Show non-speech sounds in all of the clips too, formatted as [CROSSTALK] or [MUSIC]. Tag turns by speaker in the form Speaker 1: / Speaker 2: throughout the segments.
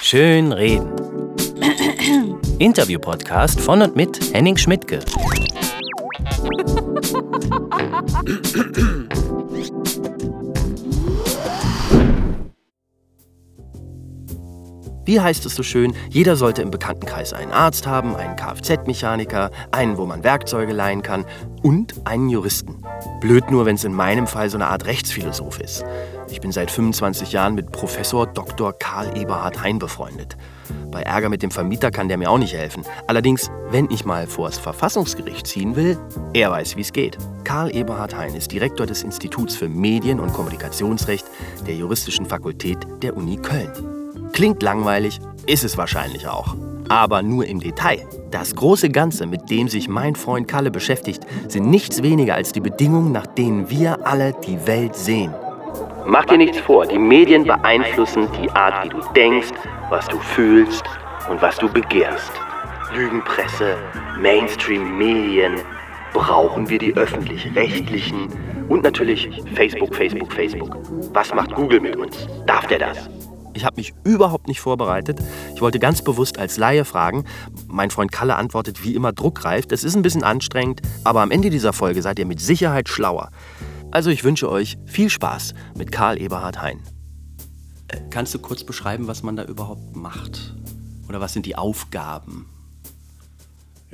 Speaker 1: Schön reden. Interview-Podcast von und mit Henning Schmidtke. Wie heißt es so schön, jeder sollte im Bekanntenkreis einen Arzt haben, einen Kfz-Mechaniker, einen, wo man Werkzeuge leihen kann und einen Juristen. Blöd nur, wenn es in meinem Fall so eine Art Rechtsphilosoph ist. Ich bin seit 25 Jahren mit Professor Dr. Karl Eberhard Hein befreundet. Bei Ärger mit dem Vermieter kann der mir auch nicht helfen. Allerdings, wenn ich mal vors Verfassungsgericht ziehen will, er weiß, wie es geht. Karl Eberhard Hein ist Direktor des Instituts für Medien- und Kommunikationsrecht der Juristischen Fakultät der Uni Köln. Klingt langweilig, ist es wahrscheinlich auch. Aber nur im Detail. Das große Ganze, mit dem sich mein Freund Kalle beschäftigt, sind nichts weniger als die Bedingungen, nach denen wir alle die Welt sehen. Mach dir nichts vor, die Medien beeinflussen die Art, wie du denkst, was du fühlst und was du begehrst. Lügenpresse, Mainstream-Medien, brauchen wir die öffentlich-rechtlichen und natürlich Facebook, Facebook, Facebook. Was macht Google mit uns? Darf der das? Ich habe mich überhaupt nicht vorbereitet. Ich wollte ganz bewusst als Laie fragen. Mein Freund Kalle antwortet wie immer druckreif. Das ist ein bisschen anstrengend, aber am Ende dieser Folge seid ihr mit Sicherheit schlauer. Also ich wünsche euch viel Spaß mit Karl Eberhard Hein. Äh, kannst du kurz beschreiben, was man da überhaupt macht? Oder was sind die Aufgaben?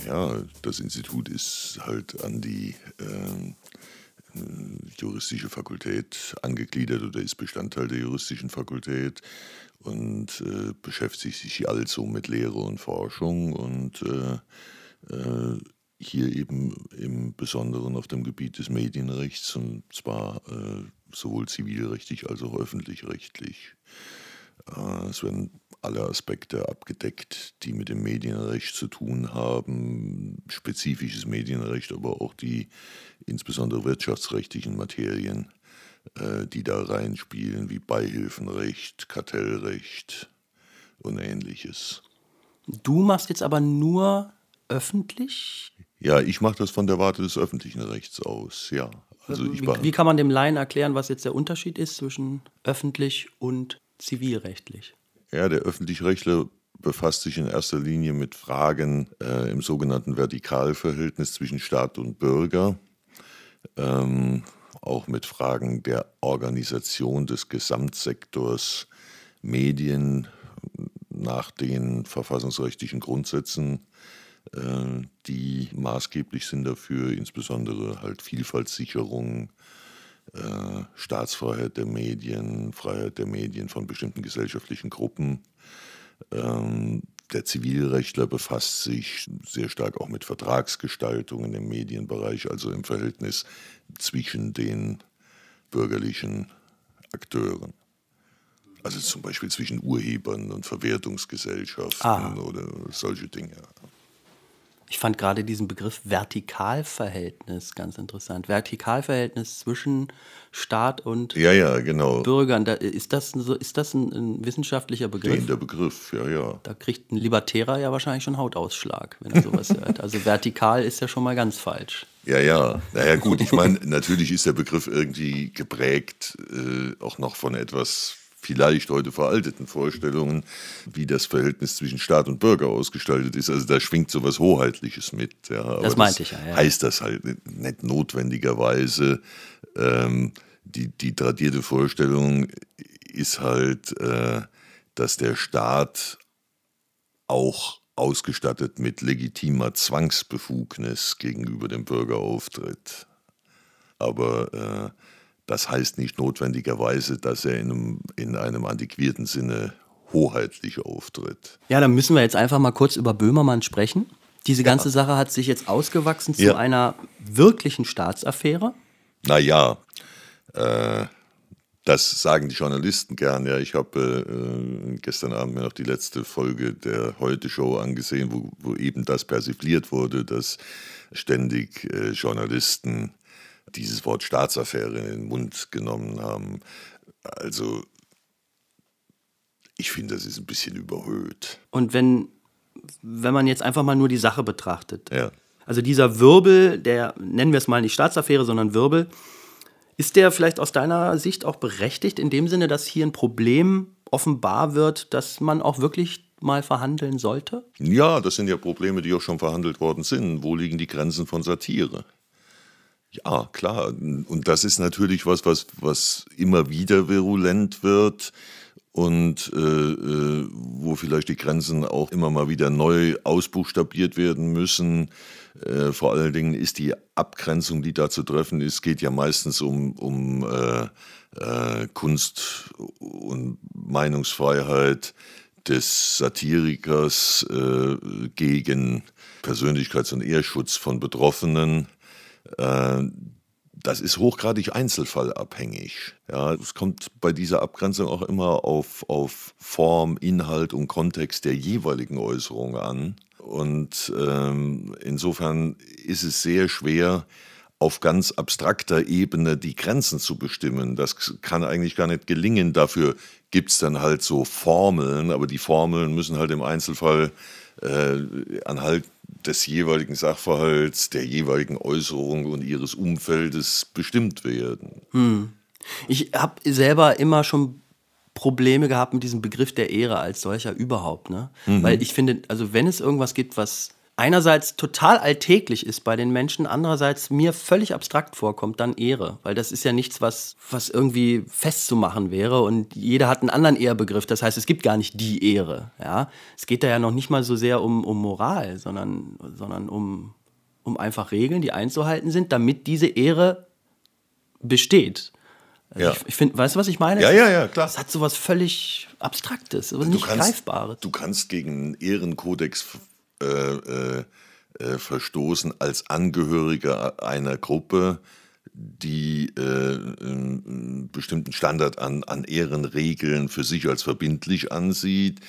Speaker 2: Ja, das Institut ist halt an die äh, juristische Fakultät angegliedert oder ist Bestandteil der juristischen Fakultät und äh, beschäftigt sich also mit Lehre und Forschung und äh, äh, hier eben im Besonderen auf dem Gebiet des Medienrechts und zwar äh, sowohl zivilrechtlich als auch öffentlich-rechtlich. Äh, es werden alle Aspekte abgedeckt, die mit dem Medienrecht zu tun haben, spezifisches Medienrecht, aber auch die insbesondere wirtschaftsrechtlichen Materien, äh, die da reinspielen, wie Beihilfenrecht, Kartellrecht und ähnliches.
Speaker 1: Du machst jetzt aber nur öffentlich?
Speaker 2: Ja, ich mache das von der Warte des öffentlichen Rechts aus, ja.
Speaker 1: Also wie, wie kann man dem Laien erklären, was jetzt der Unterschied ist zwischen öffentlich und zivilrechtlich?
Speaker 2: Ja, der Öffentlich-Rechtler befasst sich in erster Linie mit Fragen äh, im sogenannten Vertikalverhältnis zwischen Staat und Bürger, ähm, auch mit Fragen der Organisation des Gesamtsektors Medien nach den verfassungsrechtlichen Grundsätzen, die maßgeblich sind dafür, insbesondere halt Vielfaltssicherung, äh, Staatsfreiheit der Medien, Freiheit der Medien von bestimmten gesellschaftlichen Gruppen. Ähm, der Zivilrechtler befasst sich sehr stark auch mit Vertragsgestaltungen im Medienbereich, also im Verhältnis zwischen den bürgerlichen Akteuren. Also zum Beispiel zwischen Urhebern und Verwertungsgesellschaften ah. oder solche Dinge.
Speaker 1: Ich fand gerade diesen Begriff Vertikalverhältnis ganz interessant. Vertikalverhältnis zwischen Staat und
Speaker 2: ja, ja, genau.
Speaker 1: Bürgern. Da, ist das, ist das ein, ein wissenschaftlicher Begriff?
Speaker 2: Der Begriff, ja, ja.
Speaker 1: Da kriegt ein Libertärer ja wahrscheinlich schon Hautausschlag, wenn er sowas hört. Also vertikal ist ja schon mal ganz falsch.
Speaker 2: Ja, ja. Naja, gut, ich meine, natürlich ist der Begriff irgendwie geprägt, äh, auch noch von etwas vielleicht heute veralteten Vorstellungen, wie das Verhältnis zwischen Staat und Bürger ausgestaltet ist. Also da schwingt so was Hoheitliches mit. Ja.
Speaker 1: das meinte ich ja,
Speaker 2: ja. Heißt das halt nicht notwendigerweise. Ähm, die, die tradierte Vorstellung ist halt, äh, dass der Staat auch ausgestattet mit legitimer Zwangsbefugnis gegenüber dem Bürger auftritt. Aber äh, das heißt nicht notwendigerweise, dass er in einem, in einem antiquierten Sinne hoheitlich auftritt.
Speaker 1: Ja, dann müssen wir jetzt einfach mal kurz über Böhmermann sprechen. Diese ganze ja. Sache hat sich jetzt ausgewachsen zu ja. einer wirklichen Staatsaffäre.
Speaker 2: Naja, äh, das sagen die Journalisten gern. Ja, ich habe äh, gestern Abend mir noch die letzte Folge der Heute-Show angesehen, wo, wo, eben das persifliert wurde, dass ständig äh, Journalisten dieses Wort Staatsaffäre in den Mund genommen haben. Also, ich finde, das ist ein bisschen überhöht.
Speaker 1: Und wenn, wenn man jetzt einfach mal nur die Sache betrachtet,
Speaker 2: ja.
Speaker 1: also dieser Wirbel, der, nennen wir es mal nicht Staatsaffäre, sondern Wirbel, ist der vielleicht aus deiner Sicht auch berechtigt in dem Sinne, dass hier ein Problem offenbar wird, dass man auch wirklich mal verhandeln sollte?
Speaker 2: Ja, das sind ja Probleme, die auch schon verhandelt worden sind. Wo liegen die Grenzen von Satire? Ja, klar. Und das ist natürlich was, was, was immer wieder virulent wird und äh, äh, wo vielleicht die Grenzen auch immer mal wieder neu ausbuchstabiert werden müssen. Äh, vor allen Dingen ist die Abgrenzung, die da zu treffen ist, geht ja meistens um, um äh, äh, Kunst und Meinungsfreiheit des Satirikers äh, gegen Persönlichkeits- und Ehrschutz von Betroffenen. Äh, das ist hochgradig einzelfallabhängig. Ja, es kommt bei dieser Abgrenzung auch immer auf, auf Form, Inhalt und Kontext der jeweiligen Äußerung an. Und ähm, insofern ist es sehr schwer, auf ganz abstrakter Ebene die Grenzen zu bestimmen. Das kann eigentlich gar nicht gelingen. Dafür gibt es dann halt so Formeln, aber die Formeln müssen halt im Einzelfall äh, anhalt des jeweiligen Sachverhalts, der jeweiligen Äußerung und ihres Umfeldes bestimmt werden.
Speaker 1: Hm. Ich habe selber immer schon Probleme gehabt mit diesem Begriff der Ehre als solcher überhaupt. Ne? Mhm. Weil ich finde, also wenn es irgendwas gibt, was einerseits total alltäglich ist bei den Menschen, andererseits mir völlig abstrakt vorkommt, dann Ehre. Weil das ist ja nichts, was, was irgendwie festzumachen wäre und jeder hat einen anderen Ehrbegriff. Das heißt, es gibt gar nicht die Ehre. Ja? Es geht da ja noch nicht mal so sehr um, um Moral, sondern, sondern um, um einfach Regeln, die einzuhalten sind, damit diese Ehre besteht. Also ja. Ich, ich finde, weißt du, was ich meine?
Speaker 2: Ja, ja, ja, klar.
Speaker 1: Es hat sowas völlig Abstraktes, so nicht
Speaker 2: kannst,
Speaker 1: Greifbares.
Speaker 2: Du kannst gegen einen Ehrenkodex äh, äh, äh, verstoßen als Angehöriger einer Gruppe, die äh, einen bestimmten Standard an, an Ehrenregeln für sich als verbindlich ansieht.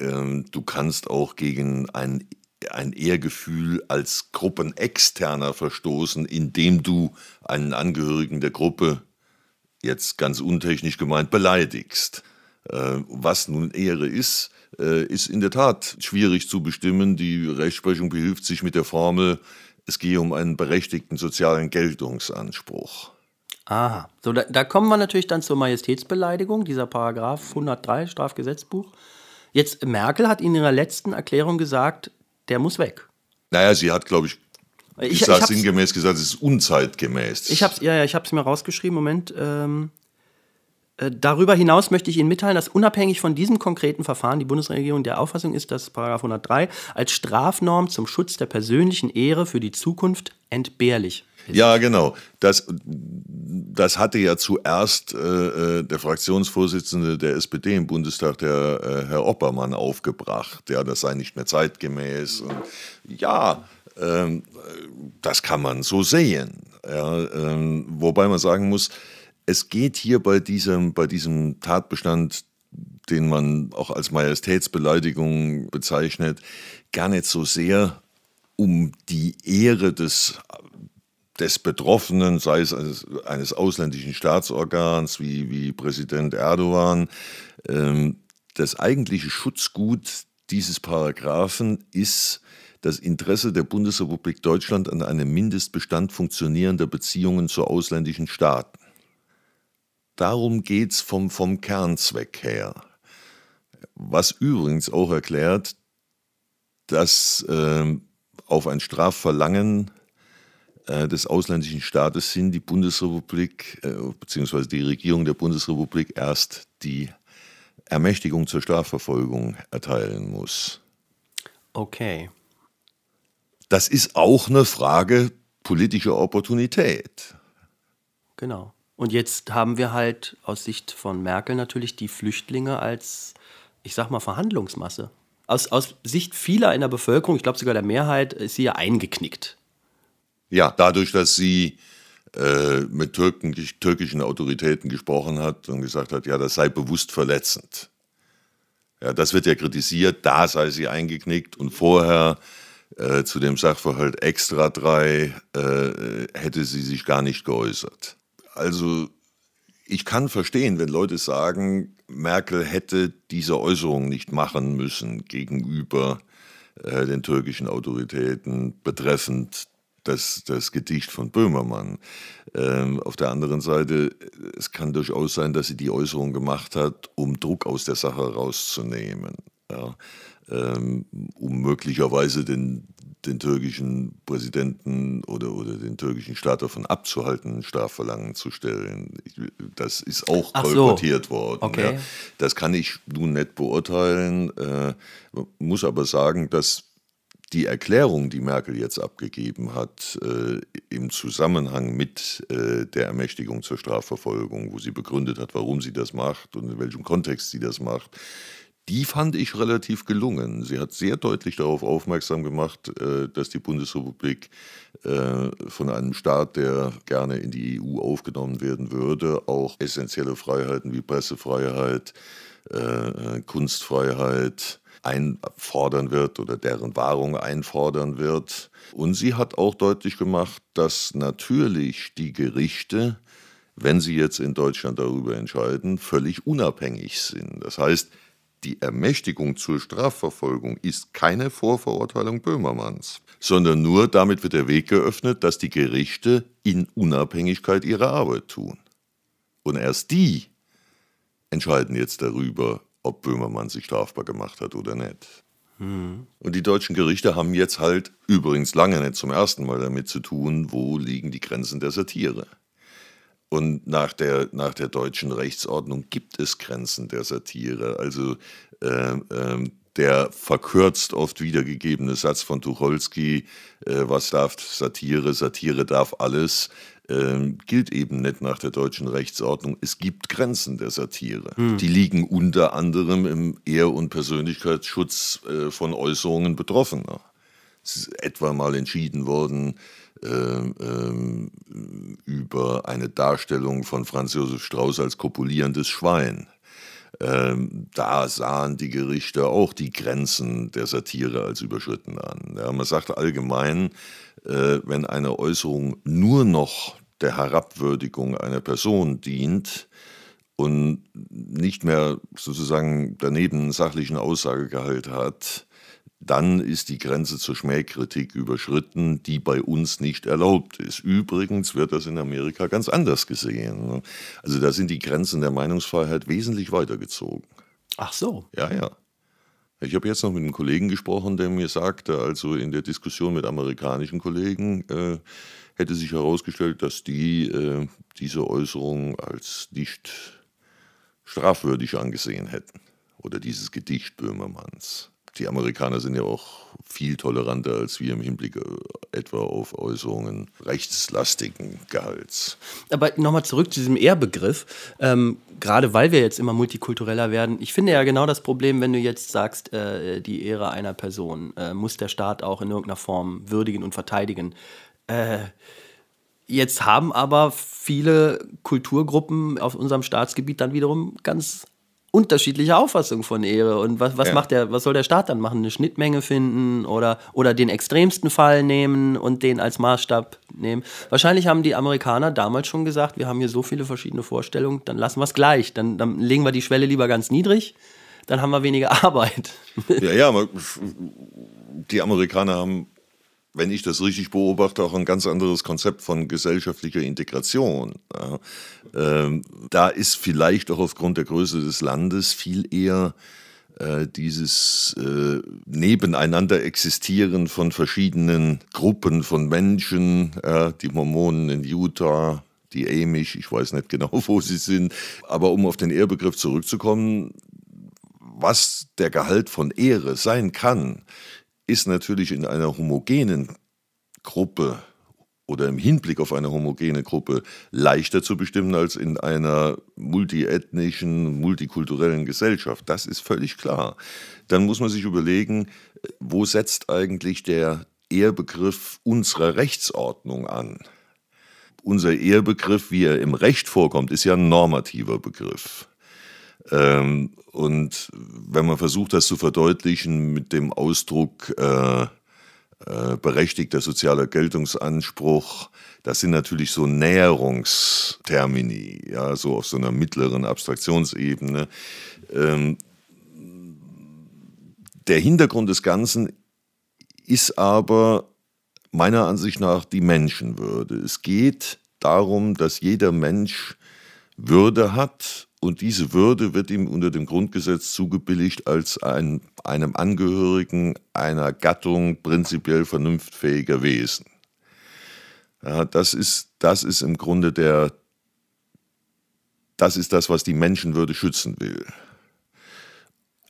Speaker 2: Ähm, du kannst auch gegen ein, ein Ehrgefühl als Gruppenexterner verstoßen, indem du einen Angehörigen der Gruppe, jetzt ganz untechnisch gemeint, beleidigst. Äh, was nun Ehre ist, ist in der Tat schwierig zu bestimmen. Die Rechtsprechung behilft sich mit der Formel, es gehe um einen berechtigten sozialen Geltungsanspruch.
Speaker 1: Aha, so da, da kommen wir natürlich dann zur Majestätsbeleidigung, dieser Paragraph 103 Strafgesetzbuch. Jetzt Merkel hat in ihrer letzten Erklärung gesagt, der muss weg.
Speaker 2: Naja, sie hat, glaube ich, ich, ich, ich sinngemäß gesagt, es ist unzeitgemäß.
Speaker 1: Ich habe ja, ja, ich habe es mir rausgeschrieben. Moment. Ähm, äh, darüber hinaus möchte ich Ihnen mitteilen, dass unabhängig von diesem konkreten Verfahren die Bundesregierung der Auffassung ist, dass 103 als Strafnorm zum Schutz der persönlichen Ehre für die Zukunft entbehrlich
Speaker 2: ist. Ja, genau. Das, das hatte ja zuerst äh, äh der Fraktionsvorsitzende der SPD im Bundestag, der äh, Herr Oppermann, aufgebracht. Ja, das sei nicht mehr zeitgemäß. Und ja, ähm, das kann man so sehen. Ja, ähm, wobei man sagen muss, es geht hier bei diesem, bei diesem Tatbestand, den man auch als Majestätsbeleidigung bezeichnet, gar nicht so sehr um die Ehre des, des Betroffenen, sei es eines, eines ausländischen Staatsorgans wie, wie Präsident Erdogan. Ähm, das eigentliche Schutzgut dieses Paragraphen ist das Interesse der Bundesrepublik Deutschland an einem Mindestbestand funktionierender Beziehungen zu ausländischen Staaten. Darum geht es vom, vom Kernzweck her. Was übrigens auch erklärt, dass äh, auf ein Strafverlangen äh, des ausländischen Staates hin die Bundesrepublik äh, bzw. die Regierung der Bundesrepublik erst die Ermächtigung zur Strafverfolgung erteilen muss.
Speaker 1: Okay.
Speaker 2: Das ist auch eine Frage politischer Opportunität.
Speaker 1: Genau. Und jetzt haben wir halt aus Sicht von Merkel natürlich die Flüchtlinge als, ich sag mal, Verhandlungsmasse. Aus, aus Sicht vieler in der Bevölkerung, ich glaube sogar der Mehrheit, ist sie ja eingeknickt.
Speaker 2: Ja, dadurch, dass sie äh, mit Türken, türkischen Autoritäten gesprochen hat und gesagt hat, ja, das sei bewusst verletzend. Ja, das wird ja kritisiert, da sei sie eingeknickt und vorher äh, zu dem Sachverhalt Extra 3 äh, hätte sie sich gar nicht geäußert. Also ich kann verstehen, wenn Leute sagen, Merkel hätte diese Äußerung nicht machen müssen gegenüber äh, den türkischen Autoritäten betreffend das, das Gedicht von Böhmermann. Ähm, auf der anderen Seite, es kann durchaus sein, dass sie die Äußerung gemacht hat, um Druck aus der Sache rauszunehmen. Ja, ähm, um möglicherweise den, den türkischen Präsidenten oder, oder den türkischen Staat davon abzuhalten, Strafverlangen zu stellen. Das ist auch Ach kolportiert so. worden. Okay. Ja. Das kann ich nun nicht beurteilen, äh, muss aber sagen, dass die Erklärung, die Merkel jetzt abgegeben hat, äh, im Zusammenhang mit äh, der Ermächtigung zur Strafverfolgung, wo sie begründet hat, warum sie das macht und in welchem Kontext sie das macht, die fand ich relativ gelungen. Sie hat sehr deutlich darauf aufmerksam gemacht, äh, dass die Bundesrepublik äh, von einem Staat, der gerne in die EU aufgenommen werden würde, auch essentielle Freiheiten wie Pressefreiheit, äh, Kunstfreiheit einfordern wird oder deren Wahrung einfordern wird. Und sie hat auch deutlich gemacht, dass natürlich die Gerichte, wenn sie jetzt in Deutschland darüber entscheiden, völlig unabhängig sind. Das heißt, die Ermächtigung zur Strafverfolgung ist keine Vorverurteilung Böhmermanns, sondern nur damit wird der Weg geöffnet, dass die Gerichte in Unabhängigkeit ihre Arbeit tun. Und erst die entscheiden jetzt darüber, ob Böhmermann sich strafbar gemacht hat oder nicht. Mhm. Und die deutschen Gerichte haben jetzt halt übrigens lange nicht zum ersten Mal damit zu tun, wo liegen die Grenzen der Satire. Und nach der, nach der deutschen Rechtsordnung gibt es Grenzen der Satire. Also äh, äh, der verkürzt oft wiedergegebene Satz von Tucholsky, äh, was darf Satire, Satire darf alles, ähm, gilt eben nicht nach der deutschen Rechtsordnung. Es gibt Grenzen der Satire. Hm. Die liegen unter anderem im Ehr- und Persönlichkeitsschutz äh, von Äußerungen Betroffener. Es ist etwa mal entschieden worden, über eine Darstellung von Franz Josef Strauß als kopulierendes Schwein. Ähm, da sahen die Gerichte auch die Grenzen der Satire als überschritten an. Ja, man sagt allgemein, äh, wenn eine Äußerung nur noch der Herabwürdigung einer Person dient und nicht mehr sozusagen daneben sachlichen Aussagegehalt hat, dann ist die Grenze zur Schmähkritik überschritten, die bei uns nicht erlaubt ist. Übrigens wird das in Amerika ganz anders gesehen. Also da sind die Grenzen der Meinungsfreiheit wesentlich weitergezogen.
Speaker 1: Ach so.
Speaker 2: Ja, ja. Ich habe jetzt noch mit einem Kollegen gesprochen, der mir sagte, also in der Diskussion mit amerikanischen Kollegen äh, hätte sich herausgestellt, dass die äh, diese Äußerung als nicht strafwürdig angesehen hätten. Oder dieses Gedicht Böhmermanns die Amerikaner sind ja auch viel toleranter als wir im Hinblick äh, etwa auf Äußerungen rechtslastigen Gehalts.
Speaker 1: Aber nochmal zurück zu diesem Ehrbegriff. Ähm, gerade weil wir jetzt immer multikultureller werden. Ich finde ja genau das Problem, wenn du jetzt sagst, äh, die Ehre einer Person äh, muss der Staat auch in irgendeiner Form würdigen und verteidigen. Äh, Jetzt haben aber viele Kulturgruppen auf unserem Staatsgebiet dann wiederum ganz unterschiedliche Auffassung von Ehre. Und was, was ja. macht der, was soll der Staat dann machen? Eine Schnittmenge finden oder, oder den extremsten Fall nehmen und den als Maßstab nehmen? Wahrscheinlich haben die Amerikaner damals schon gesagt, wir haben hier so viele verschiedene Vorstellungen, dann lassen wir es gleich. Dann, dann legen wir die Schwelle lieber ganz niedrig, dann haben wir weniger [LAUGHS] Arbeit.
Speaker 2: Ja, ja, die Amerikaner haben wenn ich das richtig beobachte, auch ein ganz anderes Konzept von gesellschaftlicher Integration. Ja, ähm, da ist vielleicht auch aufgrund der Größe des Landes viel eher äh, dieses äh, Nebeneinander existieren von verschiedenen Gruppen von Menschen, äh, die Mormonen in Utah, die Amish, ich weiß nicht genau, [LAUGHS] wo sie sind. Aber um auf den Ehrbegriff zurückzukommen, was der Gehalt von Ehre sein kann, ist natürlich in einer homogenen Gruppe oder im Hinblick auf eine homogene Gruppe leichter zu bestimmen als in einer multiethnischen, multikulturellen Gesellschaft. Das ist völlig klar. Dann muss man sich überlegen, wo setzt eigentlich der Ehrbegriff unserer Rechtsordnung an? Unser Ehrbegriff, wie er im Recht vorkommt, ist ja ein normativer Begriff. Ähm, und wenn man versucht, das zu verdeutlichen mit dem Ausdruck äh, äh, berechtigter sozialer Geltungsanspruch, das sind natürlich so Näherungstermini, ja, so auf so einer mittleren Abstraktionsebene. Ähm, der Hintergrund des Ganzen ist aber meiner Ansicht nach die Menschenwürde. Es geht darum, dass jeder Mensch Würde hat und diese Würde wird ihm unter dem Grundgesetz zugebilligt als ein, einem Angehörigen einer Gattung prinzipiell vernunftfähiger Wesen. Ja, das, ist, das ist im Grunde der, das ist das, was die Menschenwürde schützen will.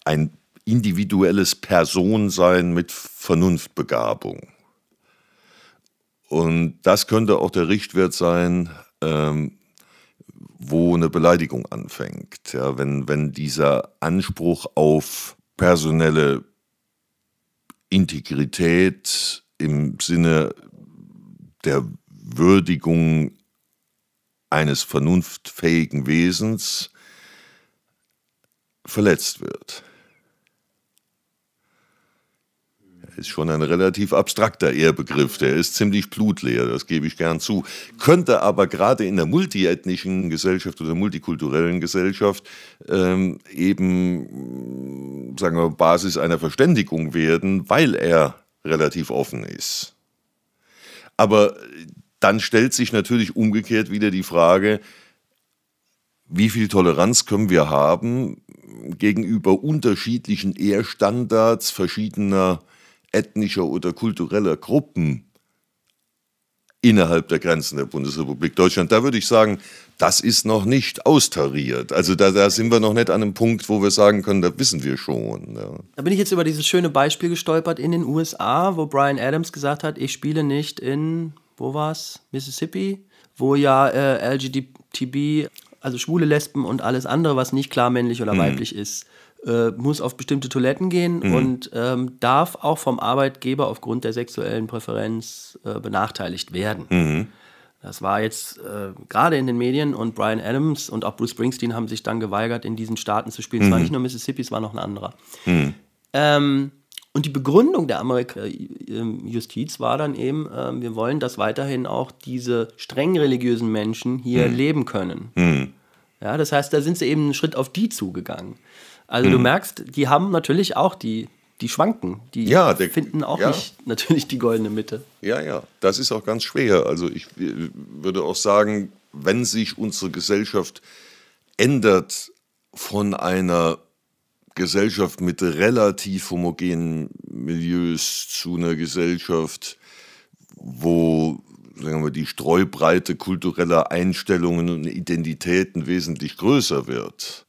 Speaker 2: Ein individuelles Personsein mit Vernunftbegabung. Und das könnte auch der Richtwert sein, ähm, wo eine Beleidigung anfängt. Ja, wenn, wenn dieser Anspruch auf personelle Integrität im Sinne der Würdigung eines vernunftfähigen Wesens verletzt wird. Ist schon ein relativ abstrakter Ehrbegriff. Der ist ziemlich blutleer, das gebe ich gern zu. Könnte aber gerade in der multiethnischen Gesellschaft oder multikulturellen Gesellschaft ähm, eben, sagen wir, Basis einer Verständigung werden, weil er relativ offen ist. Aber dann stellt sich natürlich umgekehrt wieder die Frage, wie viel Toleranz können wir haben gegenüber unterschiedlichen Ehrstandards verschiedener ethnischer oder kultureller Gruppen innerhalb der Grenzen der Bundesrepublik Deutschland. Da würde ich sagen, das ist noch nicht austariert. Also da, da sind wir noch nicht an einem Punkt, wo wir sagen können, da wissen wir schon. Ja.
Speaker 1: Da bin ich jetzt über dieses schöne Beispiel gestolpert in den USA, wo Brian Adams gesagt hat, ich spiele nicht in, wo war es, Mississippi, wo ja äh, LGBTB, also schwule Lesben und alles andere, was nicht klar männlich oder hm. weiblich ist, äh, muss auf bestimmte Toiletten gehen mhm. und ähm, darf auch vom Arbeitgeber aufgrund der sexuellen Präferenz äh, benachteiligt werden. Mhm. Das war jetzt äh, gerade in den Medien und Brian Adams und auch Bruce Springsteen haben sich dann geweigert, in diesen Staaten zu spielen. Mhm. Es war mhm. nicht nur Mississippi, es war noch ein anderer. Mhm. Ähm, und die Begründung der Amerika-Justiz war dann eben, äh, wir wollen, dass weiterhin auch diese streng religiösen Menschen hier mhm. leben können. Mhm. Ja, das heißt, da sind sie eben einen Schritt auf die zugegangen. Also mhm. du merkst, die haben natürlich auch die, die schwanken. Die ja, der, finden auch ja. nicht [LAUGHS] natürlich die goldene Mitte.
Speaker 2: Ja, ja, das ist auch ganz schwer. Also ich würde auch sagen, wenn sich unsere Gesellschaft ändert von einer Gesellschaft mit relativ homogenen Milieus zu einer Gesellschaft, wo sagen wir, die Streubreite kultureller Einstellungen und Identitäten wesentlich größer wird,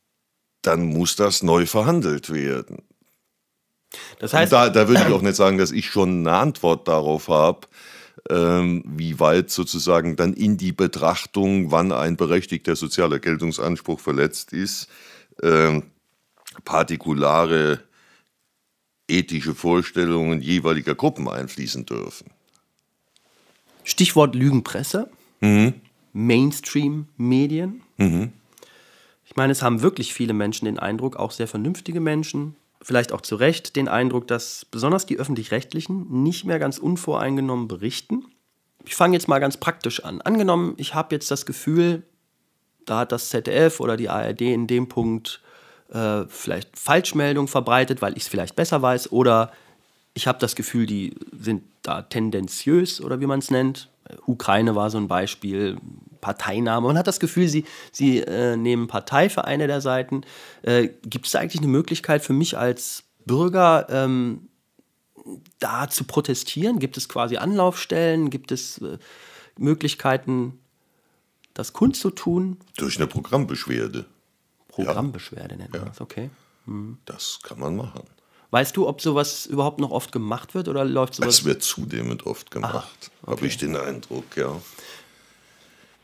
Speaker 2: dann muss das neu verhandelt werden. Das heißt, da, da würde ich auch nicht sagen, dass ich schon eine Antwort darauf habe, ähm, wie weit sozusagen dann in die Betrachtung, wann ein berechtigter sozialer Geltungsanspruch verletzt ist, ähm, partikulare ethische Vorstellungen jeweiliger Gruppen einfließen dürfen.
Speaker 1: Stichwort Lügenpresse, mhm. Mainstream-Medien. Mhm. Ich meine, es haben wirklich viele Menschen den Eindruck, auch sehr vernünftige Menschen, vielleicht auch zu Recht den Eindruck, dass besonders die öffentlich-rechtlichen nicht mehr ganz unvoreingenommen berichten. Ich fange jetzt mal ganz praktisch an. Angenommen, ich habe jetzt das Gefühl, da hat das ZDF oder die ARD in dem Punkt äh, vielleicht Falschmeldung verbreitet, weil ich es vielleicht besser weiß, oder ich habe das Gefühl, die sind da tendenziös oder wie man es nennt. Ukraine war so ein Beispiel, Parteinahme. Man hat das Gefühl, sie, sie äh, nehmen Partei für eine der Seiten. Äh, Gibt es da eigentlich eine Möglichkeit für mich als Bürger, ähm, da zu protestieren? Gibt es quasi Anlaufstellen? Gibt es äh, Möglichkeiten, das kundzutun?
Speaker 2: Durch eine Programmbeschwerde.
Speaker 1: Programmbeschwerde ja. nennt man das, okay.
Speaker 2: Hm. Das kann man machen.
Speaker 1: Weißt du, ob sowas überhaupt noch oft gemacht wird oder läuft sowas?
Speaker 2: Es wird zunehmend oft gemacht, okay. habe ich den Eindruck, ja.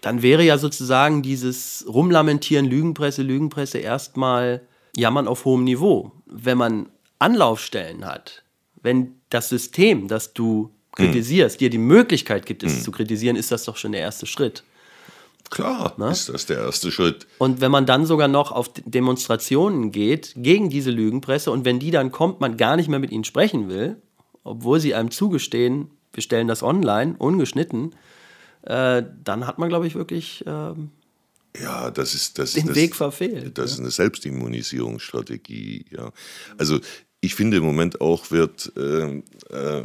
Speaker 1: Dann wäre ja sozusagen dieses Rumlamentieren, Lügenpresse, Lügenpresse erstmal Jammern auf hohem Niveau. Wenn man Anlaufstellen hat, wenn das System, das du kritisierst, hm. dir die Möglichkeit gibt, es hm. zu kritisieren, ist das doch schon der erste Schritt.
Speaker 2: Klar, ne? ist das der erste Schritt.
Speaker 1: Und wenn man dann sogar noch auf Demonstrationen geht gegen diese Lügenpresse und wenn die dann kommt, man gar nicht mehr mit ihnen sprechen will, obwohl sie einem zugestehen, wir stellen das online, ungeschnitten, äh, dann hat man, glaube ich, wirklich äh,
Speaker 2: ja, das ist das,
Speaker 1: den
Speaker 2: das,
Speaker 1: Weg verfehlt.
Speaker 2: Das ja. ist eine Selbstimmunisierungsstrategie. Ja. Also ich finde im Moment auch wird äh, äh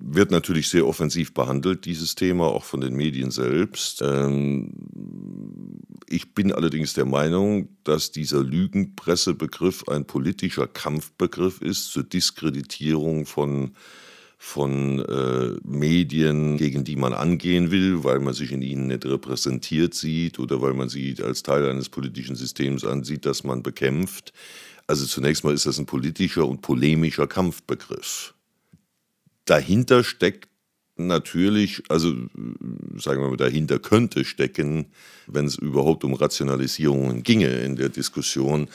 Speaker 2: wird natürlich sehr offensiv behandelt, dieses Thema, auch von den Medien selbst. Ähm, ich bin allerdings der Meinung, dass dieser Lügenpressebegriff ein politischer Kampfbegriff ist zur Diskreditierung von von äh, Medien, gegen die man angehen will, weil man sich in ihnen nicht repräsentiert sieht oder weil man sie als Teil eines politischen Systems ansieht, das man bekämpft. Also zunächst mal ist das ein politischer und polemischer Kampfbegriff. Dahinter steckt natürlich, also sagen wir mal, dahinter könnte stecken, wenn es überhaupt um Rationalisierungen ginge in der Diskussion,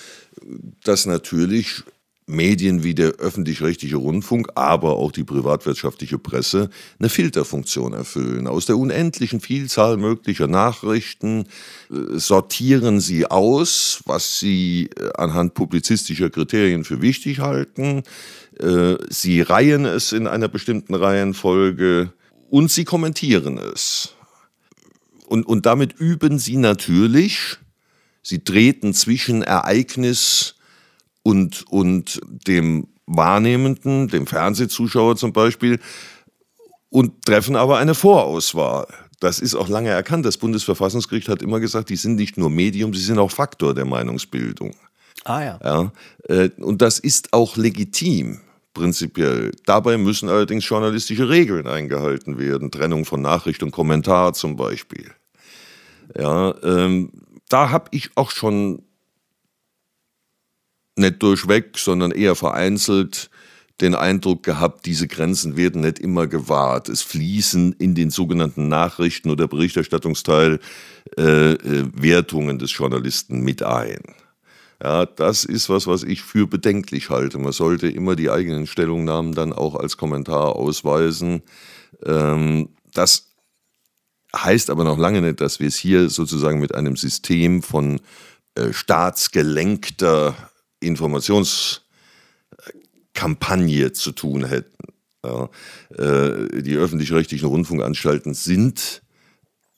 Speaker 2: dass natürlich Medien wie der öffentlich-rechtliche Rundfunk, aber auch die privatwirtschaftliche Presse eine Filterfunktion erfüllen. Aus der unendlichen Vielzahl möglicher Nachrichten äh, sortieren sie aus, was sie äh, anhand publizistischer Kriterien für wichtig halten. Äh, sie reihen es in einer bestimmten Reihenfolge und sie kommentieren es. Und, und damit üben sie natürlich, sie treten zwischen Ereignis und, und dem Wahrnehmenden, dem Fernsehzuschauer zum Beispiel, und treffen aber eine Vorauswahl. Das ist auch lange erkannt. Das Bundesverfassungsgericht hat immer gesagt, die sind nicht nur Medium, sie sind auch Faktor der Meinungsbildung.
Speaker 1: Ah ja.
Speaker 2: ja äh, und das ist auch legitim, prinzipiell. Dabei müssen allerdings journalistische Regeln eingehalten werden. Trennung von Nachricht und Kommentar zum Beispiel. Ja, ähm, da habe ich auch schon nicht durchweg, sondern eher vereinzelt den Eindruck gehabt, diese Grenzen werden nicht immer gewahrt. Es fließen in den sogenannten Nachrichten oder Berichterstattungsteil äh, äh, Wertungen des Journalisten mit ein. Ja, das ist was, was ich für bedenklich halte. Man sollte immer die eigenen Stellungnahmen dann auch als Kommentar ausweisen. Ähm, das heißt aber noch lange nicht, dass wir es hier sozusagen mit einem System von äh, staatsgelenkter Informationskampagne zu tun hätten. Ja, äh, die öffentlich-rechtlichen Rundfunkanstalten sind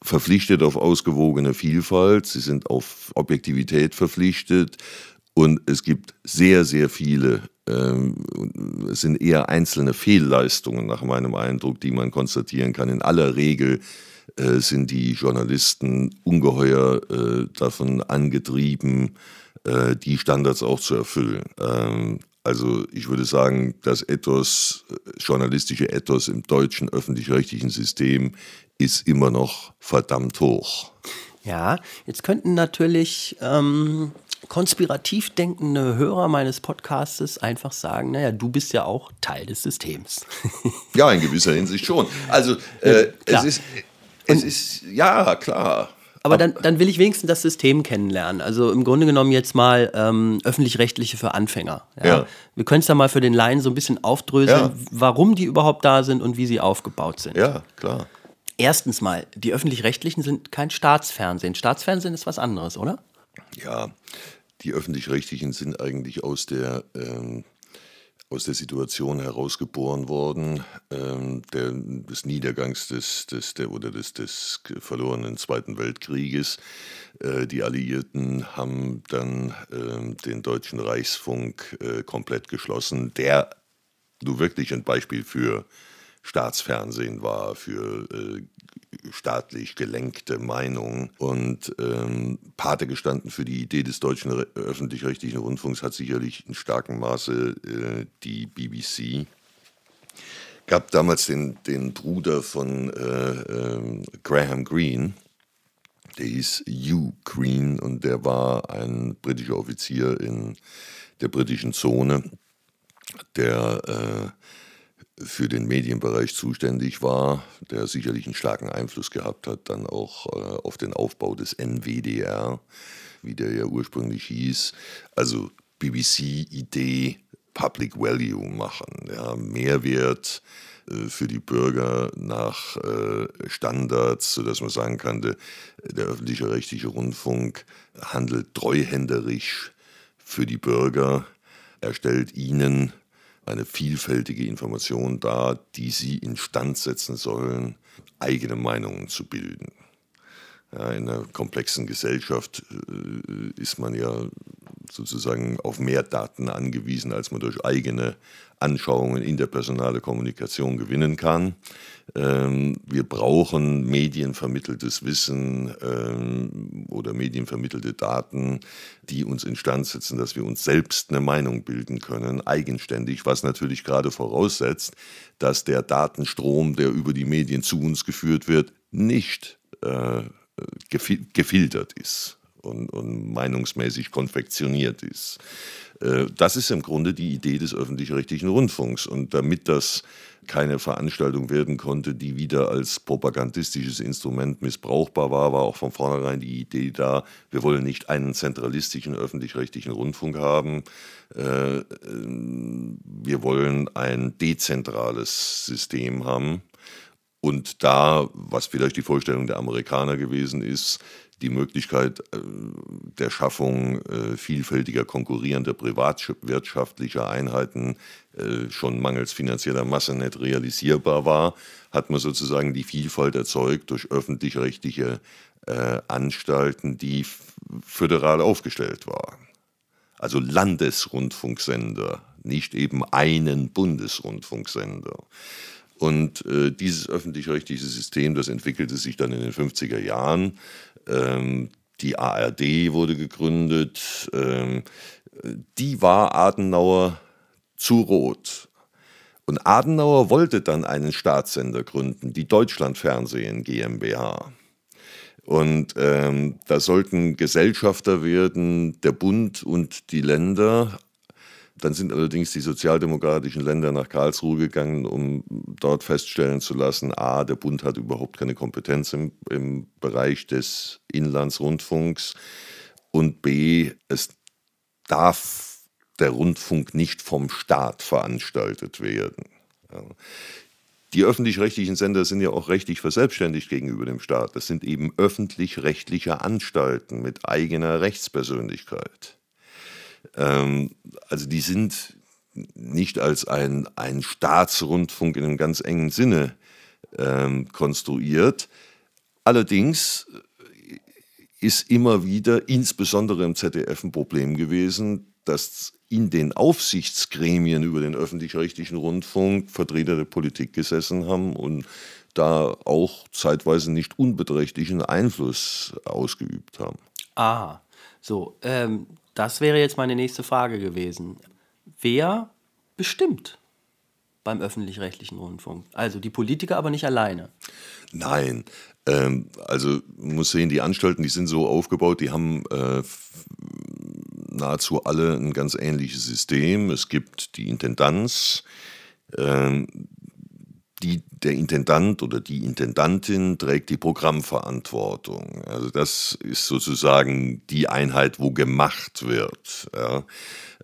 Speaker 2: verpflichtet auf ausgewogene Vielfalt, sie sind auf Objektivität verpflichtet und es gibt sehr, sehr viele, ähm, es sind eher einzelne Fehlleistungen nach meinem Eindruck, die man konstatieren kann. In aller Regel äh, sind die Journalisten ungeheuer äh, davon angetrieben, äh, die Standards auch zu erfüllen. Ähm, also ich würde sagen, das Ethos, äh, journalistische Ethos im deutschen öffentlich-rechtlichen System ist immer noch verdammt hoch.
Speaker 1: Ja, jetzt könnten natürlich ähm, konspirativ denkende Hörer meines Podcastes einfach sagen, naja, du bist ja auch Teil des Systems.
Speaker 2: ja, in gewisser Hinsicht schon. Also äh, es ist, es ist, ja, klar.
Speaker 1: Aber dann, dann will ich wenigstens das System kennenlernen. Also im Grunde genommen jetzt mal ähm, öffentlich-rechtliche für Anfänger. Ja? Ja. Wir können es da mal für den Laien so ein bisschen aufdröseln, ja. warum die überhaupt da sind und wie sie aufgebaut sind.
Speaker 2: Ja, klar.
Speaker 1: Erstens mal, die öffentlich-rechtlichen sind kein Staatsfernsehen. Staatsfernsehen ist was anderes, oder?
Speaker 2: Ja, die öffentlich-rechtlichen sind eigentlich aus der ähm, aus der Situation herausgeboren worden, ähm, der, des Niedergangs des, des, der, oder des, des verlorenen Zweiten Weltkrieges. Äh, die Alliierten haben dann äh, den deutschen Reichsfunk äh, komplett geschlossen, der nur wirklich ein Beispiel für Staatsfernsehen war, für äh, staatlich gelenkte Meinung. Und ähm, Pate gestanden für die Idee des deutschen öffentlich-rechtlichen Rundfunks hat sicherlich in starkem Maße äh, die BBC. Gab damals den, den Bruder von äh, äh, Graham Greene, der hieß Hugh Green und der war ein britischer Offizier in der britischen Zone, der äh, für den Medienbereich zuständig war, der sicherlich einen starken Einfluss gehabt hat, dann auch äh, auf den Aufbau des NWDR, wie der ja ursprünglich hieß. Also BBC-Idee, Public Value machen, ja, Mehrwert äh, für die Bürger nach äh, Standards, sodass man sagen kann, der, der öffentliche rechtliche Rundfunk handelt treuhänderisch für die Bürger, er stellt ihnen eine vielfältige Information dar, die sie instand setzen sollen, eigene Meinungen zu bilden. Ja, in einer komplexen Gesellschaft äh, ist man ja sozusagen auf mehr Daten angewiesen, als man durch eigene Anschauungen interpersonale Kommunikation gewinnen kann. Ähm, wir brauchen medienvermitteltes Wissen ähm, oder medienvermittelte Daten, die uns instand setzen, dass wir uns selbst eine Meinung bilden können, eigenständig, was natürlich gerade voraussetzt, dass der Datenstrom, der über die Medien zu uns geführt wird, nicht äh, gefiltert ist und, und meinungsmäßig konfektioniert ist. Äh, das ist im Grunde die Idee des öffentlich-rechtlichen Rundfunks. Und damit das keine Veranstaltung werden konnte, die wieder als propagandistisches Instrument missbrauchbar war, war auch von vornherein die Idee da, wir wollen nicht einen zentralistischen öffentlich-rechtlichen Rundfunk haben, äh, wir wollen ein dezentrales System haben. Und da, was vielleicht die Vorstellung der Amerikaner gewesen ist, die Möglichkeit äh, der Schaffung äh, vielfältiger konkurrierender privatwirtschaftlicher Einheiten äh, schon mangels finanzieller Masse nicht realisierbar war, hat man sozusagen die Vielfalt erzeugt durch öffentlich-rechtliche Anstalten, die föderal aufgestellt waren. Also Landesrundfunksender, nicht eben einen Bundesrundfunksender. Und äh, dieses öffentlich-rechtliche System, das entwickelte sich dann in den 50er Jahren ähm, die ARD wurde gegründet. Ähm, die war Adenauer zu rot. Und Adenauer wollte dann einen Staatssender gründen, die Deutschlandfernsehen GmbH. Und ähm, da sollten Gesellschafter werden der Bund und die Länder, dann sind allerdings die sozialdemokratischen Länder nach Karlsruhe gegangen, um dort feststellen zu lassen, a, der Bund hat überhaupt keine Kompetenz im, im Bereich des Inlandsrundfunks und b, es darf der Rundfunk nicht vom Staat veranstaltet werden. Ja. Die öffentlich-rechtlichen Sender sind ja auch rechtlich verselbstständigt gegenüber dem Staat. Das sind eben öffentlich-rechtliche Anstalten mit eigener Rechtspersönlichkeit. Ähm, also die sind nicht als ein, ein Staatsrundfunk in einem ganz engen Sinne ähm, konstruiert. Allerdings ist immer wieder, insbesondere im ZDF, ein Problem gewesen, dass in den Aufsichtsgremien über den öffentlich-rechtlichen Rundfunk Vertreter der Politik gesessen haben und da auch zeitweise nicht unbeträchtlichen Einfluss ausgeübt haben.
Speaker 1: Ah, so, ähm, das wäre jetzt meine nächste Frage gewesen. Wer bestimmt beim öffentlich-rechtlichen Rundfunk? Also die Politiker aber nicht alleine.
Speaker 2: Nein, ähm, also man muss sehen, die Anstalten, die sind so aufgebaut, die haben äh, nahezu alle ein ganz ähnliches System. Es gibt die Intendanz, äh, die, der Intendant oder die Intendantin trägt die Programmverantwortung. Also das ist sozusagen die Einheit, wo gemacht wird. Ja.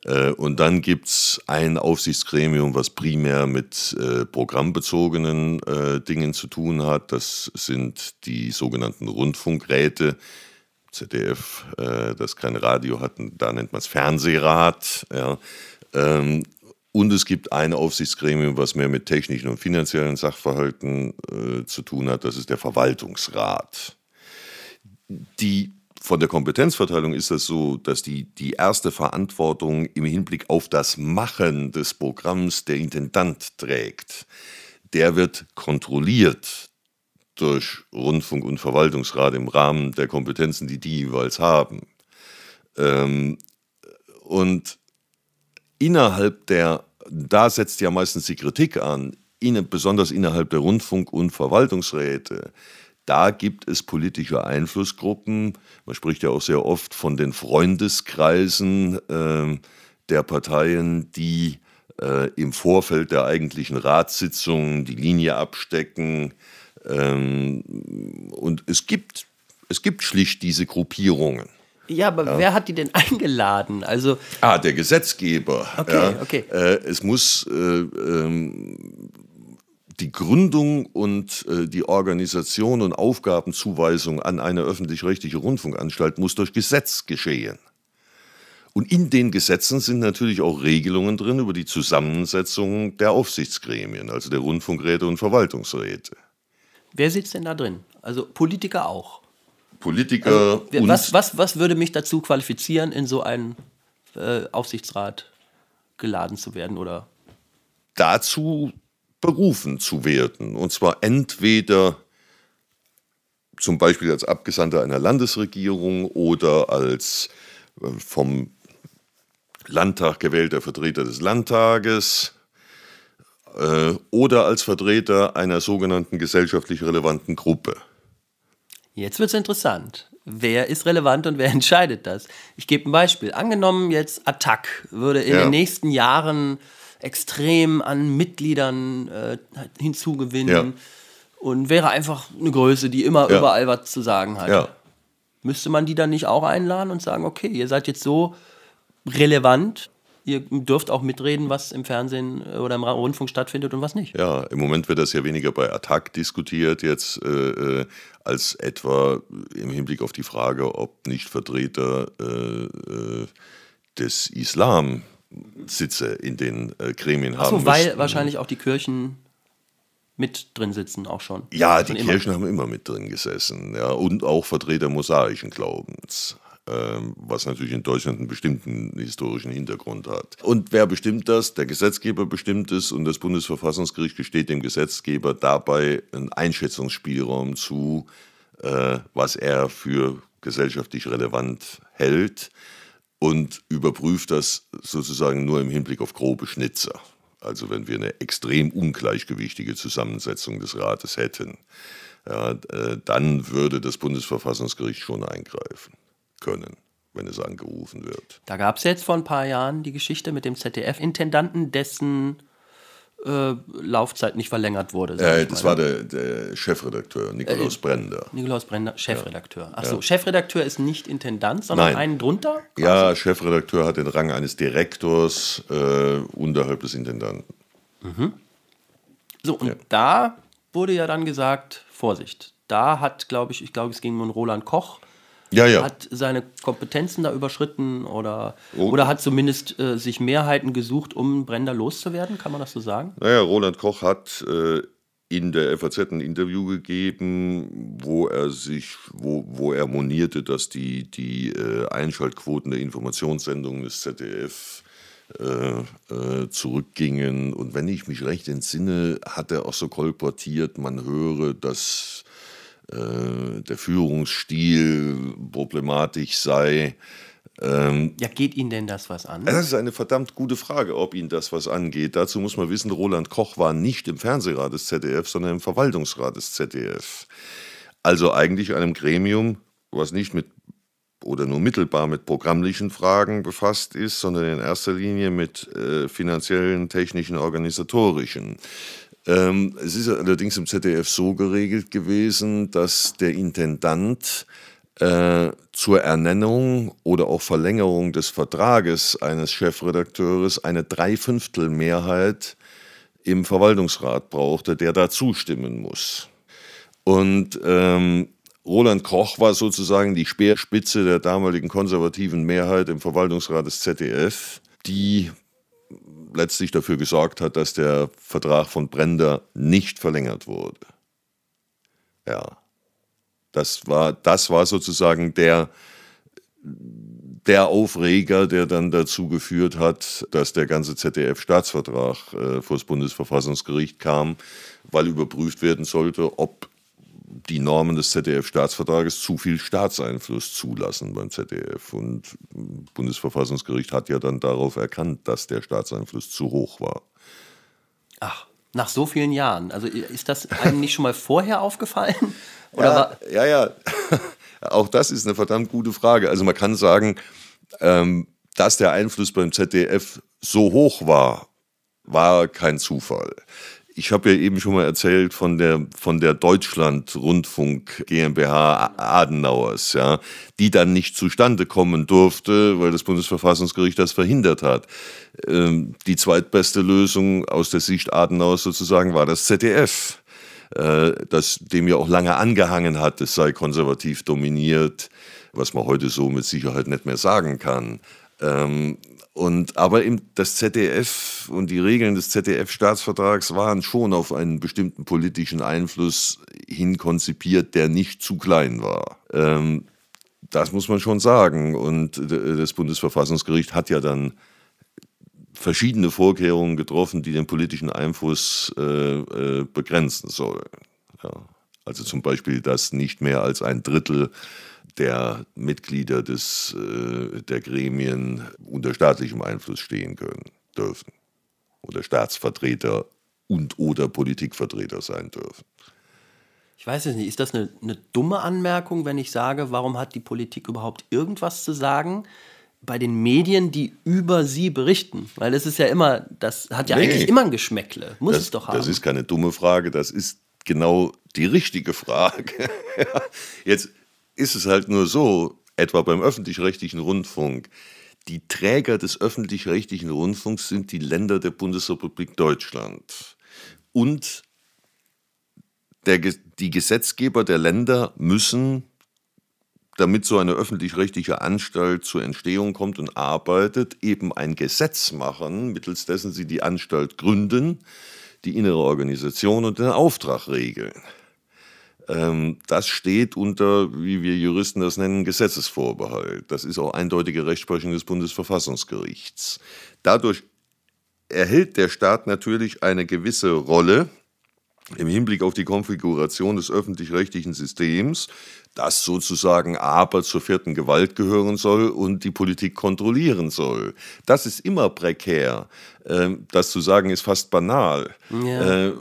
Speaker 2: Äh, und dann gibt es ein Aufsichtsgremium, was primär mit äh, programmbezogenen äh, Dingen zu tun hat. Das sind die sogenannten Rundfunkräte. ZDF, äh, das kein Radio hat, da nennt man es Fernsehrat. Ja. Ähm, und es gibt ein Aufsichtsgremium, was mehr mit technischen und finanziellen Sachverhalten äh, zu tun hat. Das ist der Verwaltungsrat. Die, von der Kompetenzverteilung ist das so, dass die, die erste Verantwortung im Hinblick auf das Machen des Programms der Intendant trägt. Der wird kontrolliert durch Rundfunk und Verwaltungsrat im Rahmen der Kompetenzen, die die jeweils haben. Ähm, und innerhalb der, da setzt ja meistens die Kritik an, in, besonders innerhalb der Rundfunk- und Verwaltungsräte, da gibt es politische Einflussgruppen. Man spricht ja auch sehr oft von den Freundeskreisen äh, der Parteien, die äh, im Vorfeld der eigentlichen Ratssitzungen die Linie abstecken. Ähm, und es gibt, es gibt schlicht diese Gruppierungen.
Speaker 1: Ja, aber ja. wer hat die denn [LAUGHS] eingeladen? Also
Speaker 2: ah, der Gesetzgeber.
Speaker 1: Okay, ja. okay.
Speaker 2: Äh, es muss äh, ähm, die Gründung und äh, die Organisation und Aufgabenzuweisung an eine öffentlich-rechtliche Rundfunkanstalt muss durch Gesetz geschehen. Und in den Gesetzen sind natürlich auch Regelungen drin über die Zusammensetzung der Aufsichtsgremien, also der Rundfunkräte und Verwaltungsräte.
Speaker 1: Wer sitzt denn da drin? Also Politiker auch?
Speaker 2: Politiker.
Speaker 1: Also, was, was, was würde mich dazu qualifizieren, in so ein äh, Aufsichtsrat geladen zu werden oder?
Speaker 2: Dazu berufen zu werden. Und zwar entweder zum Beispiel als Abgesandter einer Landesregierung oder als äh, vom Landtag gewählter Vertreter des Landtages äh, oder als Vertreter einer sogenannten gesellschaftlich relevanten Gruppe.
Speaker 1: Jetzt wird es interessant. Wer ist relevant und wer [LAUGHS] entscheidet das? Ich gebe ein Beispiel. Angenommen jetzt Attac würde in ja. den nächsten Jahren extrem an Mitgliedern äh, hinzugewinnen ja. und wäre einfach eine Größe, die immer ja. überall was zu sagen hat. Müsste man die dann nicht auch einladen und sagen, okay, ihr seid jetzt so relevant, ihr dürft auch mitreden, was im Fernsehen äh, oder im Rundfunk stattfindet und was nicht.
Speaker 2: Ja, im Moment wird das ja weniger bei Attac diskutiert jetzt äh, äh, als etwa im Hinblick auf die Frage, ob nicht Vertreter äh, äh des Islam Sitze in den äh, Gremien Ach so, haben.
Speaker 1: weil wahrscheinlich auch die Kirchen mit drin sitzen, auch schon.
Speaker 2: Ja, die Kirchen immer. haben immer mit drin gesessen. Ja, und auch Vertreter mosaischen Glaubens was natürlich in Deutschland einen bestimmten historischen Hintergrund hat. Und wer bestimmt das? Der Gesetzgeber bestimmt es und das Bundesverfassungsgericht gesteht dem Gesetzgeber dabei einen Einschätzungsspielraum zu, äh, was er für gesellschaftlich relevant hält und überprüft das sozusagen nur im Hinblick auf grobe Schnitzer. Also wenn wir eine extrem ungleichgewichtige Zusammensetzung des Rates hätten, ja, äh, dann würde das Bundesverfassungsgericht schon eingreifen können, wenn es angerufen wird.
Speaker 1: Da gab es jetzt vor ein paar Jahren die Geschichte mit dem ZDF-Intendanten, dessen äh, Laufzeit nicht verlängert wurde.
Speaker 2: Äh, das war der, der Chefredakteur, Nikolaus äh, Brender.
Speaker 1: Nikolaus Brender, Chefredakteur. Achso, ja. Chefredakteur ist nicht Intendant, sondern Nein. einen drunter?
Speaker 2: Quasi? Ja, Chefredakteur hat den Rang eines Direktors äh, unterhalb des Intendanten.
Speaker 1: Mhm. So, und ja. da wurde ja dann gesagt, Vorsicht, da hat, glaube ich, ich glaube, es ging um Roland Koch,
Speaker 2: ja, ja.
Speaker 1: hat seine Kompetenzen da überschritten oder, oh. oder hat zumindest äh, sich Mehrheiten gesucht, um Brender loszuwerden? Kann man das so sagen?
Speaker 2: Naja, Roland Koch hat äh, in der FAZ ein Interview gegeben, wo er sich, wo, wo er monierte, dass die, die äh, Einschaltquoten der Informationssendungen des ZDF äh, äh, zurückgingen. Und wenn ich mich recht entsinne, hat er auch so kolportiert, man höre, dass äh, der Führungsstil problematisch sei.
Speaker 1: Ähm, ja, geht Ihnen denn das was an?
Speaker 2: Das ist eine verdammt gute Frage, ob Ihnen das was angeht. Dazu muss man wissen, Roland Koch war nicht im Fernsehrat des ZDF, sondern im Verwaltungsrat des ZDF. Also eigentlich einem Gremium, was nicht mit oder nur mittelbar mit programmlichen Fragen befasst ist, sondern in erster Linie mit äh, finanziellen, technischen, organisatorischen. Ähm, es ist allerdings im ZDF so geregelt gewesen, dass der Intendant äh, zur Ernennung oder auch Verlängerung des Vertrages eines Chefredakteurs eine Dreiviertelmehrheit im Verwaltungsrat brauchte, der da zustimmen muss. Und ähm, Roland Koch war sozusagen die Speerspitze der damaligen konservativen Mehrheit im Verwaltungsrat des ZDF, die letztlich dafür gesorgt hat, dass der Vertrag von Brender nicht verlängert wurde. Ja, das war, das war sozusagen der, der Aufreger, der dann dazu geführt hat, dass der ganze ZDF-Staatsvertrag äh, vor das Bundesverfassungsgericht kam, weil überprüft werden sollte, ob die Normen des ZDF-Staatsvertrages zu viel Staatseinfluss zulassen beim ZDF. Und das Bundesverfassungsgericht hat ja dann darauf erkannt, dass der Staatseinfluss zu hoch war.
Speaker 1: Ach, nach so vielen Jahren. Also ist das einem nicht schon mal vorher aufgefallen? [LAUGHS]
Speaker 2: Oder ja, ja, ja. [LAUGHS] Auch das ist eine verdammt gute Frage. Also man kann sagen, ähm, dass der Einfluss beim ZDF so hoch war, war kein Zufall. Ich habe ja eben schon mal erzählt von der, von der Deutschland-Rundfunk GmbH Adenauers, ja, die dann nicht zustande kommen durfte, weil das Bundesverfassungsgericht das verhindert hat. Ähm, die zweitbeste Lösung aus der Sicht Adenauers sozusagen war das ZDF, äh, das dem ja auch lange angehangen hat, es sei konservativ dominiert, was man heute so mit Sicherheit nicht mehr sagen kann. Ähm, und, aber im, das ZDF und die Regeln des ZDF-Staatsvertrags waren schon auf einen bestimmten politischen Einfluss hin konzipiert, der nicht zu klein war. Ähm, Das muss man schon sagen. Und das Bundesverfassungsgericht hat ja dann verschiedene Vorkehrungen getroffen, die den politischen Einfluss äh, äh, begrenzen sollen. Ja. Also zum Beispiel, dass nicht mehr als ein Drittel der Mitglieder des, äh, der Gremien unter staatlichem Einfluss stehen können, dürfen. Oder Staatsvertreter und oder Politikvertreter sein dürfen.
Speaker 1: Ich weiß es nicht, ist das eine, eine dumme Anmerkung, wenn ich sage, warum hat die Politik überhaupt irgendwas zu sagen? bei den Medien, die über sie berichten? Weil das ist ja immer, das hat ja nee, eigentlich immer ein Geschmäckle. Muss
Speaker 2: das,
Speaker 1: es doch haben.
Speaker 2: Das ist keine dumme Frage, das ist genau die richtige Frage. [LAUGHS] Jetzt ist es halt nur so, etwa beim öffentlich-rechtlichen Rundfunk, die Träger des öffentlich-rechtlichen Rundfunks sind die Länder der Bundesrepublik Deutschland. Und der, die Gesetzgeber der Länder müssen damit so eine öffentlich-rechtliche Anstalt zur Entstehung kommt und arbeitet, eben ein Gesetz machen, mittels dessen sie die Anstalt gründen, die innere Organisation und den Auftrag regeln. Ähm, das steht unter, wie wir Juristen das nennen, Gesetzesvorbehalt. Das ist auch eindeutige Rechtsprechung des Bundesverfassungsgerichts. Dadurch erhält der Staat natürlich eine gewisse Rolle im Hinblick auf die Konfiguration des öffentlich-rechtlichen Systems, das sozusagen aber zur vierten Gewalt gehören soll und die Politik kontrollieren soll. Das ist immer prekär. Ähm, das zu sagen ist fast banal. Ja.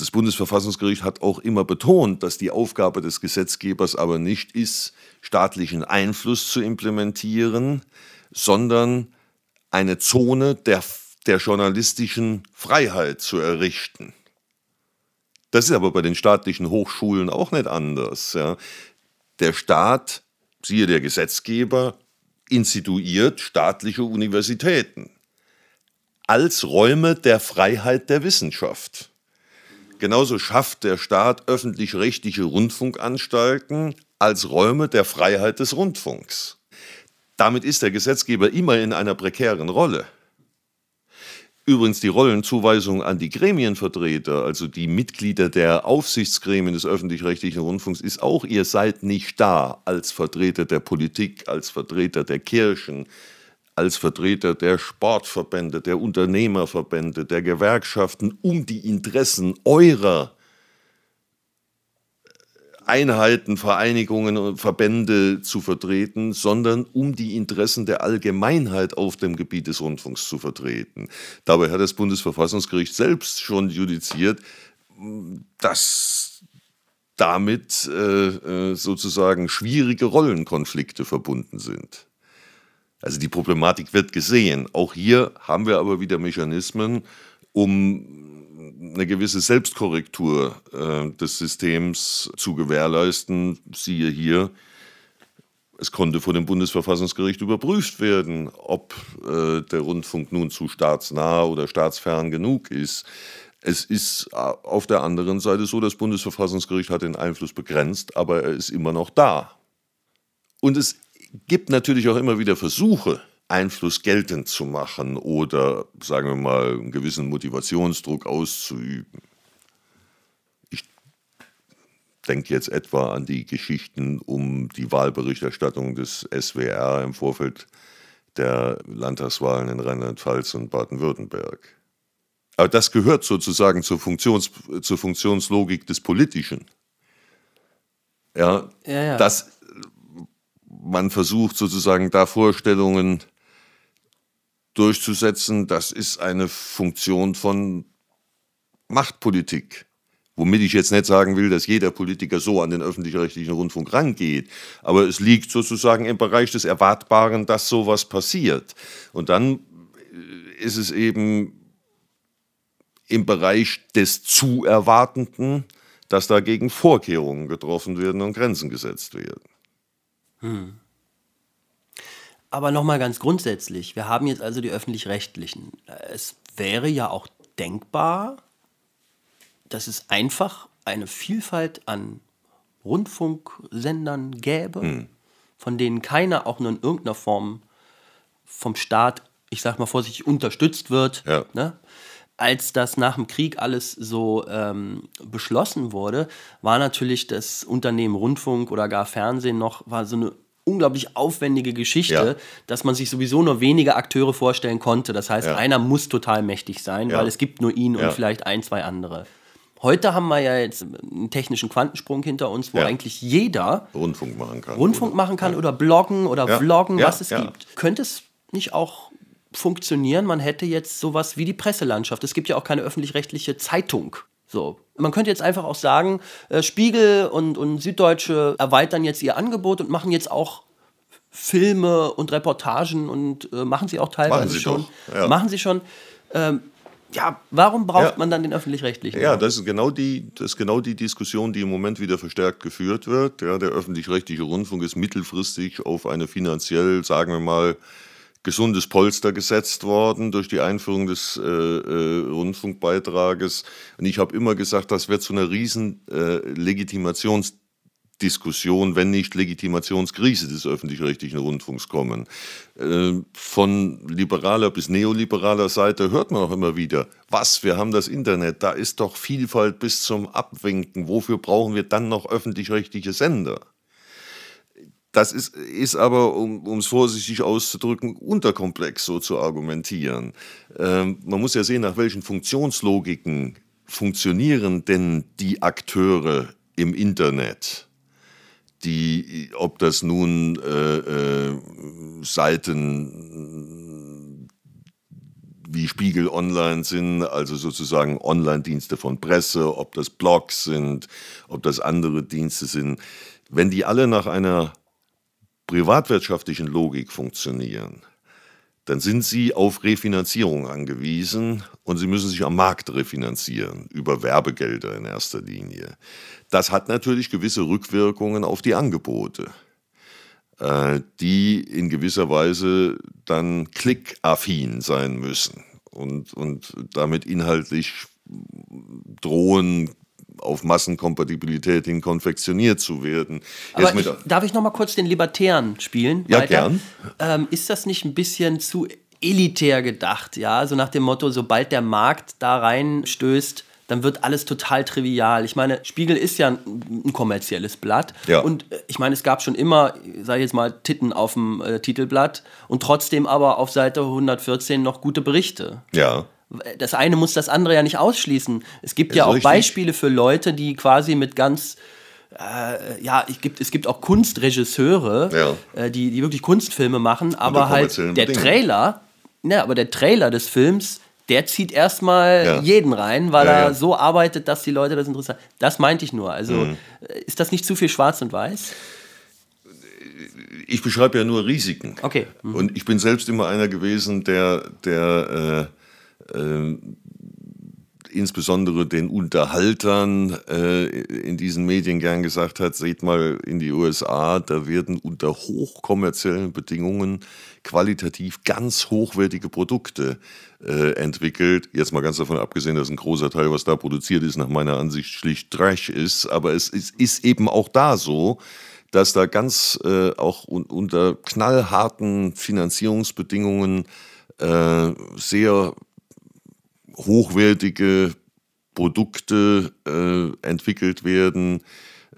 Speaker 2: Das Bundesverfassungsgericht hat auch immer betont, dass die Aufgabe des Gesetzgebers aber nicht ist, staatlichen Einfluss zu implementieren, sondern eine Zone der, der journalistischen Freiheit zu errichten. Das ist aber bei den staatlichen Hochschulen auch nicht anders. Ja. Der Staat, siehe der Gesetzgeber, instituiert staatliche Universitäten als Räume der Freiheit der Wissenschaft. Genauso schafft der Staat öffentlich-rechtliche Rundfunkanstalten als Räume der Freiheit des Rundfunks. Damit ist der Gesetzgeber immer in einer prekären Rolle. Übrigens die Rollenzuweisung an die Gremienvertreter, also die Mitglieder der Aufsichtsgremien des öffentlich-rechtlichen Rundfunks, ist auch, ihr seid nicht da als Vertreter der Politik, als Vertreter der Kirchen, als Vertreter der Sportverbände, der Unternehmerverbände, der Gewerkschaften, um die Interessen eurer Einheiten, Vereinigungen und Verbände zu vertreten, sondern um die Interessen der Allgemeinheit auf dem Gebiet des Rundfunks zu vertreten. Dabei hat das Bundesverfassungsgericht selbst schon judiziert, dass damit äh, äh, sozusagen schwierige Rollenkonflikte verbunden sind. Also die Problematik wird gesehen. Auch hier haben wir aber wieder Mechanismen, um eine gewisse Selbstkorrektur äh, des Systems zu gewährleisten. Siehe hier, es konnte vor dem Bundesverfassungsgericht überprüft werden, ob äh, der Rundfunk nun zu staatsnah oder staatsfern genug ist. Es ist äh, auf der anderen Seite so, das Bundesverfassungsgericht hat den Einfluss begrenzt, aber er ist immer noch da. Und es gibt natürlich auch immer wieder Versuche, Einfluss geltend zu machen oder, sagen wir mal, einen gewissen Motivationsdruck auszuüben. Ich denke jetzt etwa an die Geschichten um die Wahlberichterstattung des SWR im Vorfeld der Landtagswahlen in Rheinland-Pfalz und Baden-Württemberg. Aber das gehört sozusagen zur, Funktions, zur Funktionslogik des Politischen. Ja, ja, ja. dass man versucht sozusagen da Vorstellungen durchzusetzen, das ist eine Funktion von Machtpolitik. Womit ich jetzt nicht sagen will, dass jeder Politiker so an den öffentlich-rechtlichen Rundfunk rangeht. Aber es liegt sozusagen im Bereich des Erwartbaren, dass sowas passiert. Und dann ist es eben im Bereich des zu Erwartenden, dass dagegen Vorkehrungen getroffen werden und Grenzen gesetzt werden. Hm.
Speaker 1: Aber nochmal ganz grundsätzlich, wir haben jetzt also die öffentlich-rechtlichen. Es wäre ja auch denkbar, dass es einfach eine Vielfalt an Rundfunksendern gäbe, mhm. von denen keiner auch nur in irgendeiner Form vom Staat, ich sag mal vorsichtig, unterstützt wird. Ja. Ne? Als das nach dem Krieg alles so ähm, beschlossen wurde, war natürlich das Unternehmen Rundfunk oder gar Fernsehen noch, war so eine unglaublich aufwendige Geschichte, ja. dass man sich sowieso nur wenige Akteure vorstellen konnte. Das heißt, ja. einer muss total mächtig sein, ja. weil es gibt nur ihn und vielleicht ein, zwei andere. Heute haben wir ja jetzt einen technischen Quantensprung hinter uns, wo ja. eigentlich jeder
Speaker 2: Rundfunk machen kann.
Speaker 1: Rundfunk machen kann ja. oder bloggen oder ja. vloggen, was es gibt. Könnte es nicht auch funktionieren? Man hätte jetzt sowas wie die Presselandschaft. Es gibt ja auch keine öffentlich-rechtliche Zeitung. So. Man könnte jetzt einfach auch sagen, äh, Spiegel und, und Süddeutsche erweitern jetzt ihr Angebot und machen jetzt auch Filme und Reportagen und äh, machen sie auch teilweise machen sie schon. Ja. Machen sie schon. Ähm, ja, warum braucht ja. man dann den öffentlich-rechtlichen?
Speaker 2: Ja, das ist, genau die, das ist genau die Diskussion, die im Moment wieder verstärkt geführt wird. Ja, der öffentlich-rechtliche Rundfunk ist mittelfristig auf eine finanziell, sagen wir mal, gesundes Polster gesetzt worden durch die Einführung des äh, äh, Rundfunkbeitrages. Und ich habe immer gesagt, das wird zu einer riesen äh, Legitimations wenn nicht Legitimationskrise des öffentlich-rechtlichen Rundfunks kommen. Äh, von liberaler bis neoliberaler Seite hört man auch immer wieder, was, wir haben das Internet, da ist doch Vielfalt bis zum Abwinken, wofür brauchen wir dann noch öffentlich-rechtliche Sender? Das ist, ist aber, um es vorsichtig auszudrücken, unterkomplex so zu argumentieren. Ähm, man muss ja sehen, nach welchen Funktionslogiken funktionieren denn die Akteure im Internet die, ob das nun äh, äh, Seiten wie Spiegel Online sind, also sozusagen Online-Dienste von Presse, ob das Blogs sind, ob das andere Dienste sind, wenn die alle nach einer privatwirtschaftlichen Logik funktionieren, dann sind sie auf Refinanzierung angewiesen und sie müssen sich am Markt refinanzieren, über Werbegelder in erster Linie. Das hat natürlich gewisse Rückwirkungen auf die Angebote, äh, die in gewisser Weise dann klickaffin sein müssen und, und damit inhaltlich drohen, auf Massenkompatibilität hin konfektioniert zu werden.
Speaker 1: Aber ich, darf ich noch mal kurz den Libertären spielen?
Speaker 2: Ja, weiter? gern.
Speaker 1: Ähm, ist das nicht ein bisschen zu elitär gedacht? Ja, so nach dem Motto, sobald der Markt da reinstößt, dann wird alles total trivial. Ich meine, Spiegel ist ja ein, ein kommerzielles Blatt. Ja. Und äh, ich meine, es gab schon immer, sage ich jetzt mal, Titten auf dem äh, Titelblatt und trotzdem aber auf Seite 114 noch gute Berichte.
Speaker 2: Ja.
Speaker 1: Das eine muss das andere ja nicht ausschließen. Es gibt ja auch richtig. Beispiele für Leute, die quasi mit ganz äh, ja, ich gibt, es gibt auch Kunstregisseure, ja. äh, die, die wirklich Kunstfilme machen, aber halt der Trailer, ne, aber der Trailer des Films der zieht erstmal ja. jeden rein, weil ja, er so arbeitet, dass die Leute das interessieren. Das meinte ich nur. Also mhm. Äh, ist das nicht zu viel schwarz und weiß?
Speaker 2: Ich beschreibe ja nur Risiken.
Speaker 1: Okay.
Speaker 2: Mhm. Und ich bin selbst immer einer gewesen, der, der äh, äh, insbesondere den Unterhaltern äh, in diesen Medien gern gesagt hat, seht mal in die USA, da werden unter hochkommerziellen Bedingungen qualitativ ganz hochwertige Produkte äh, entwickelt. Jetzt mal ganz davon abgesehen, dass ein großer Teil, was da produziert ist, nach meiner Ansicht schlicht Trash ist. Aber es ist, ist eben auch da so, dass da ganz äh, auch un unter knallharten Finanzierungsbedingungen äh, sehr hochwertige Produkte äh, entwickelt werden,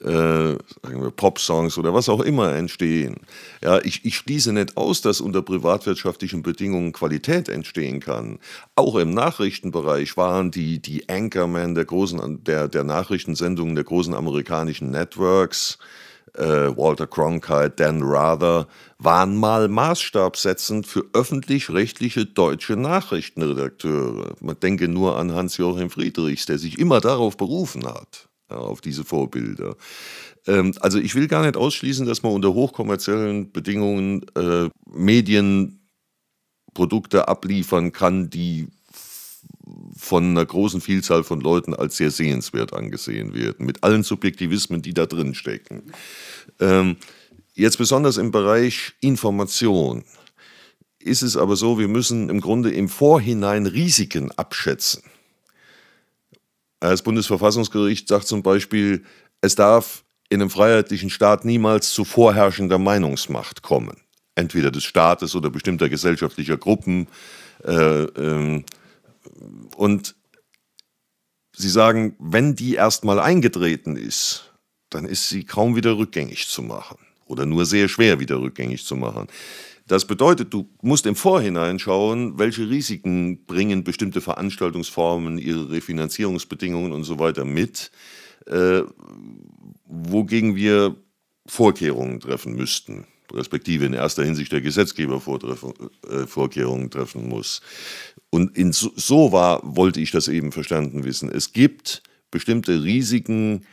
Speaker 2: äh, sagen wir Pop-Songs oder was auch immer entstehen. Ja, ich, ich schließe nicht aus, dass unter privatwirtschaftlichen Bedingungen Qualität entstehen kann. Auch im Nachrichtenbereich waren die, die Anchormen der großen, der, der Nachrichtensendungen der großen amerikanischen Networks, äh, Walter Cronkite, Dan Rather, waren mal maßstabsetzend für öffentlich-rechtliche deutsche Nachrichtenredakteure. Man denke nur an Hans-Joachim Friedrichs, der sich immer darauf berufen hat auf diese Vorbilder. Ähm, also ich will gar nicht ausschließen, dass man unter hochkommerziellen Bedingungen äh, Medienprodukte abliefern kann, die von einer großen Vielzahl von Leuten als sehr sehenswert angesehen werden, mit allen Subjektivismen, die da drin stecken. Ähm, jetzt besonders im Bereich Information ist es aber so, wir müssen im Grunde im Vorhinein Risiken abschätzen. Das Bundesverfassungsgericht sagt zum Beispiel, es darf in einem freiheitlichen Staat niemals zu vorherrschender Meinungsmacht kommen. Entweder des Staates oder bestimmter gesellschaftlicher Gruppen. Äh, ähm, und Sie sagen, wenn die erstmal eingetreten ist, dann ist sie kaum wieder rückgängig zu machen oder nur sehr schwer wieder rückgängig zu machen. Das bedeutet, du musst im Vorhinein schauen, welche Risiken bringen bestimmte Veranstaltungsformen, ihre Refinanzierungsbedingungen und so weiter mit, äh, wogegen wir Vorkehrungen treffen müssten, respektive in erster Hinsicht der Gesetzgeber äh, Vorkehrungen treffen muss. Und in so, so war, wollte ich das eben verstanden wissen. Es gibt bestimmte Risiken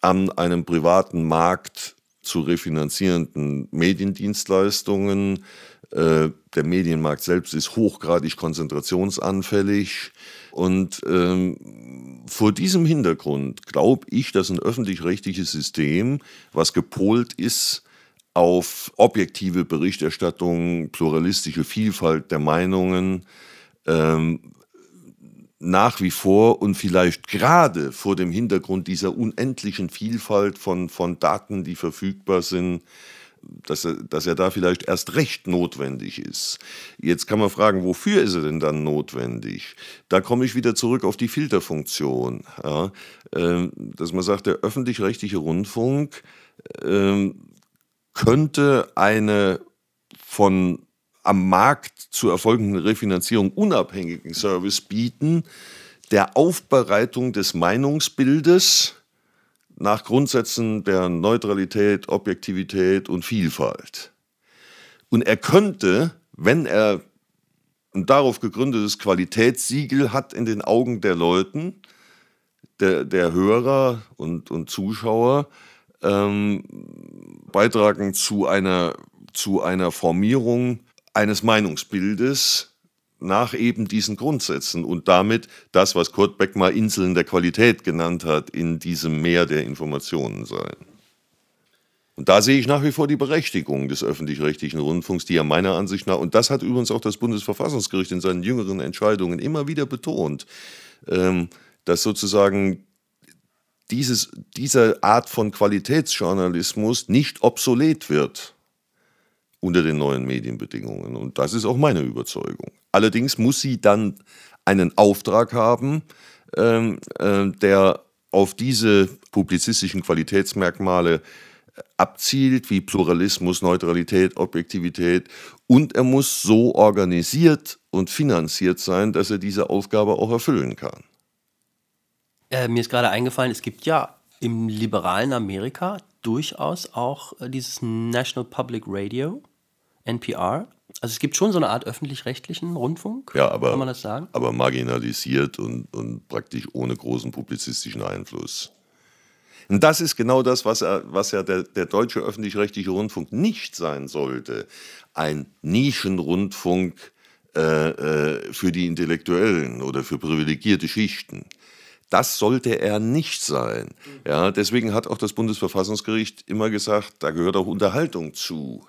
Speaker 2: an einem privaten Markt zu refinanzierenden Mediendienstleistungen. Äh, der Medienmarkt selbst ist hochgradig konzentrationsanfällig. Und ähm, vor diesem Hintergrund glaube ich, dass ein öffentlich-rechtliches System, was gepolt ist auf objektive Berichterstattung, pluralistische Vielfalt der Meinungen, ähm, nach wie vor und vielleicht gerade vor dem Hintergrund dieser unendlichen Vielfalt von, von Daten, die verfügbar sind, dass er, dass er da vielleicht erst recht notwendig ist. Jetzt kann man fragen, wofür ist er denn dann notwendig? Da komme ich wieder zurück auf die Filterfunktion. Ja, äh, dass man sagt, der öffentlich-rechtliche Rundfunk äh, könnte eine von am Markt zu erfolgenden Refinanzierung unabhängigen Service bieten, der Aufbereitung des Meinungsbildes nach Grundsätzen der Neutralität, Objektivität und Vielfalt. Und er könnte, wenn er ein darauf gegründetes Qualitätssiegel hat in den Augen der Leuten, der, der Hörer und, und Zuschauer, ähm, beitragen zu einer, zu einer Formierung eines Meinungsbildes nach eben diesen Grundsätzen und damit das, was Kurt Beck mal Inseln der Qualität genannt hat, in diesem Meer der Informationen sein. Und da sehe ich nach wie vor die Berechtigung des öffentlich-rechtlichen Rundfunks, die ja meiner Ansicht nach, und das hat übrigens auch das Bundesverfassungsgericht in seinen jüngeren Entscheidungen immer wieder betont, ähm, dass sozusagen dieses, diese Art von Qualitätsjournalismus nicht obsolet wird unter den neuen Medienbedingungen. Und das ist auch meine Überzeugung. Allerdings muss sie dann einen Auftrag haben, ähm, äh, der auf diese publizistischen Qualitätsmerkmale äh, abzielt, wie Pluralismus, Neutralität, Objektivität. Und er muss so organisiert und finanziert sein, dass er diese Aufgabe auch erfüllen kann.
Speaker 1: Äh, mir ist gerade eingefallen, es gibt ja im liberalen Amerika durchaus auch äh, dieses National Public Radio, NPR. Also es gibt schon so eine Art öffentlich-rechtlichen Rundfunk,
Speaker 2: ja, aber,
Speaker 1: kann man das sagen?
Speaker 2: Aber marginalisiert und, und praktisch ohne großen publizistischen Einfluss. Und das ist genau das, was, er, was ja der, der deutsche öffentlich-rechtliche Rundfunk nicht sein sollte. Ein Nischenrundfunk äh, äh, für die Intellektuellen oder für privilegierte Schichten. Das sollte er nicht sein. Ja, deswegen hat auch das Bundesverfassungsgericht immer gesagt, da gehört auch Unterhaltung zu.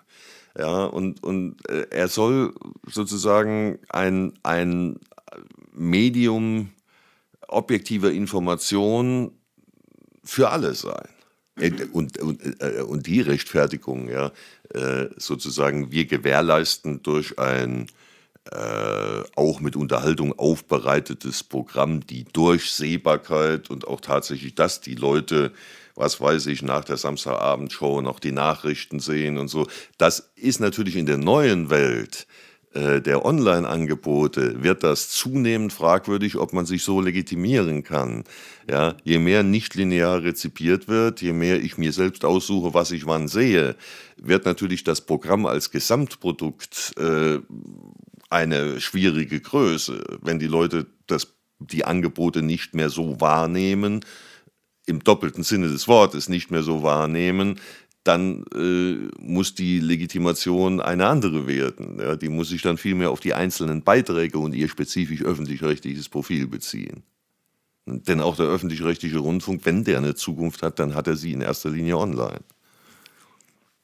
Speaker 2: Ja, und, und äh, er soll sozusagen ein, ein Medium objektiver Information für alle sein. Äh, und, und, äh, und die Rechtfertigung, ja, sozusagen, wir gewährleisten durch ein äh, auch mit Unterhaltung aufbereitetes Programm, die Durchsehbarkeit und auch tatsächlich, dass die Leute, was weiß ich, nach der Samstagabendshow noch die Nachrichten sehen und so. Das ist natürlich in der neuen Welt äh, der Online-Angebote wird das zunehmend fragwürdig, ob man sich so legitimieren kann. Ja, je mehr nicht linear rezipiert wird, je mehr ich mir selbst aussuche, was ich wann sehe, wird natürlich das Programm als Gesamtprodukt äh, eine schwierige Größe, wenn die Leute das, die Angebote nicht mehr so wahrnehmen, im doppelten Sinne des Wortes nicht mehr so wahrnehmen, dann äh, muss die Legitimation eine andere werden. Ja, die muss sich dann vielmehr auf die einzelnen Beiträge und ihr spezifisch öffentlich-rechtliches Profil beziehen. Denn auch der öffentlich-rechtliche Rundfunk, wenn der eine Zukunft hat, dann hat er sie in erster Linie online.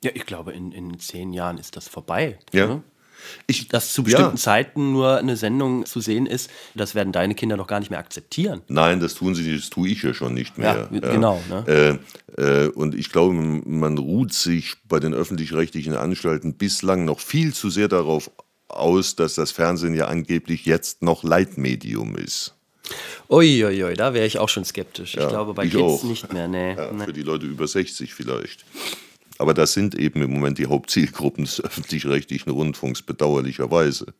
Speaker 1: Ja, ich glaube, in, in zehn Jahren ist das vorbei.
Speaker 2: Ja. Ne?
Speaker 1: Ich, dass zu bestimmten ja. Zeiten nur eine Sendung zu sehen ist, das werden deine Kinder doch gar nicht mehr akzeptieren.
Speaker 2: Nein, das tun sie nicht, das tue ich ja schon nicht mehr.
Speaker 1: Ja, ja. genau.
Speaker 2: Ne? Äh, äh, und ich glaube, man ruht sich bei den öffentlich-rechtlichen Anstalten bislang noch viel zu sehr darauf aus, dass das Fernsehen ja angeblich jetzt noch Leitmedium ist.
Speaker 1: Uiuiui, ui, da wäre ich auch schon skeptisch. Ja, ich glaube, bei ich Kids auch. nicht mehr. Nee,
Speaker 2: ja, nee. Für die Leute über 60 vielleicht. Aber das sind eben im Moment die Hauptzielgruppen des öffentlich-rechtlichen Rundfunks, bedauerlicherweise.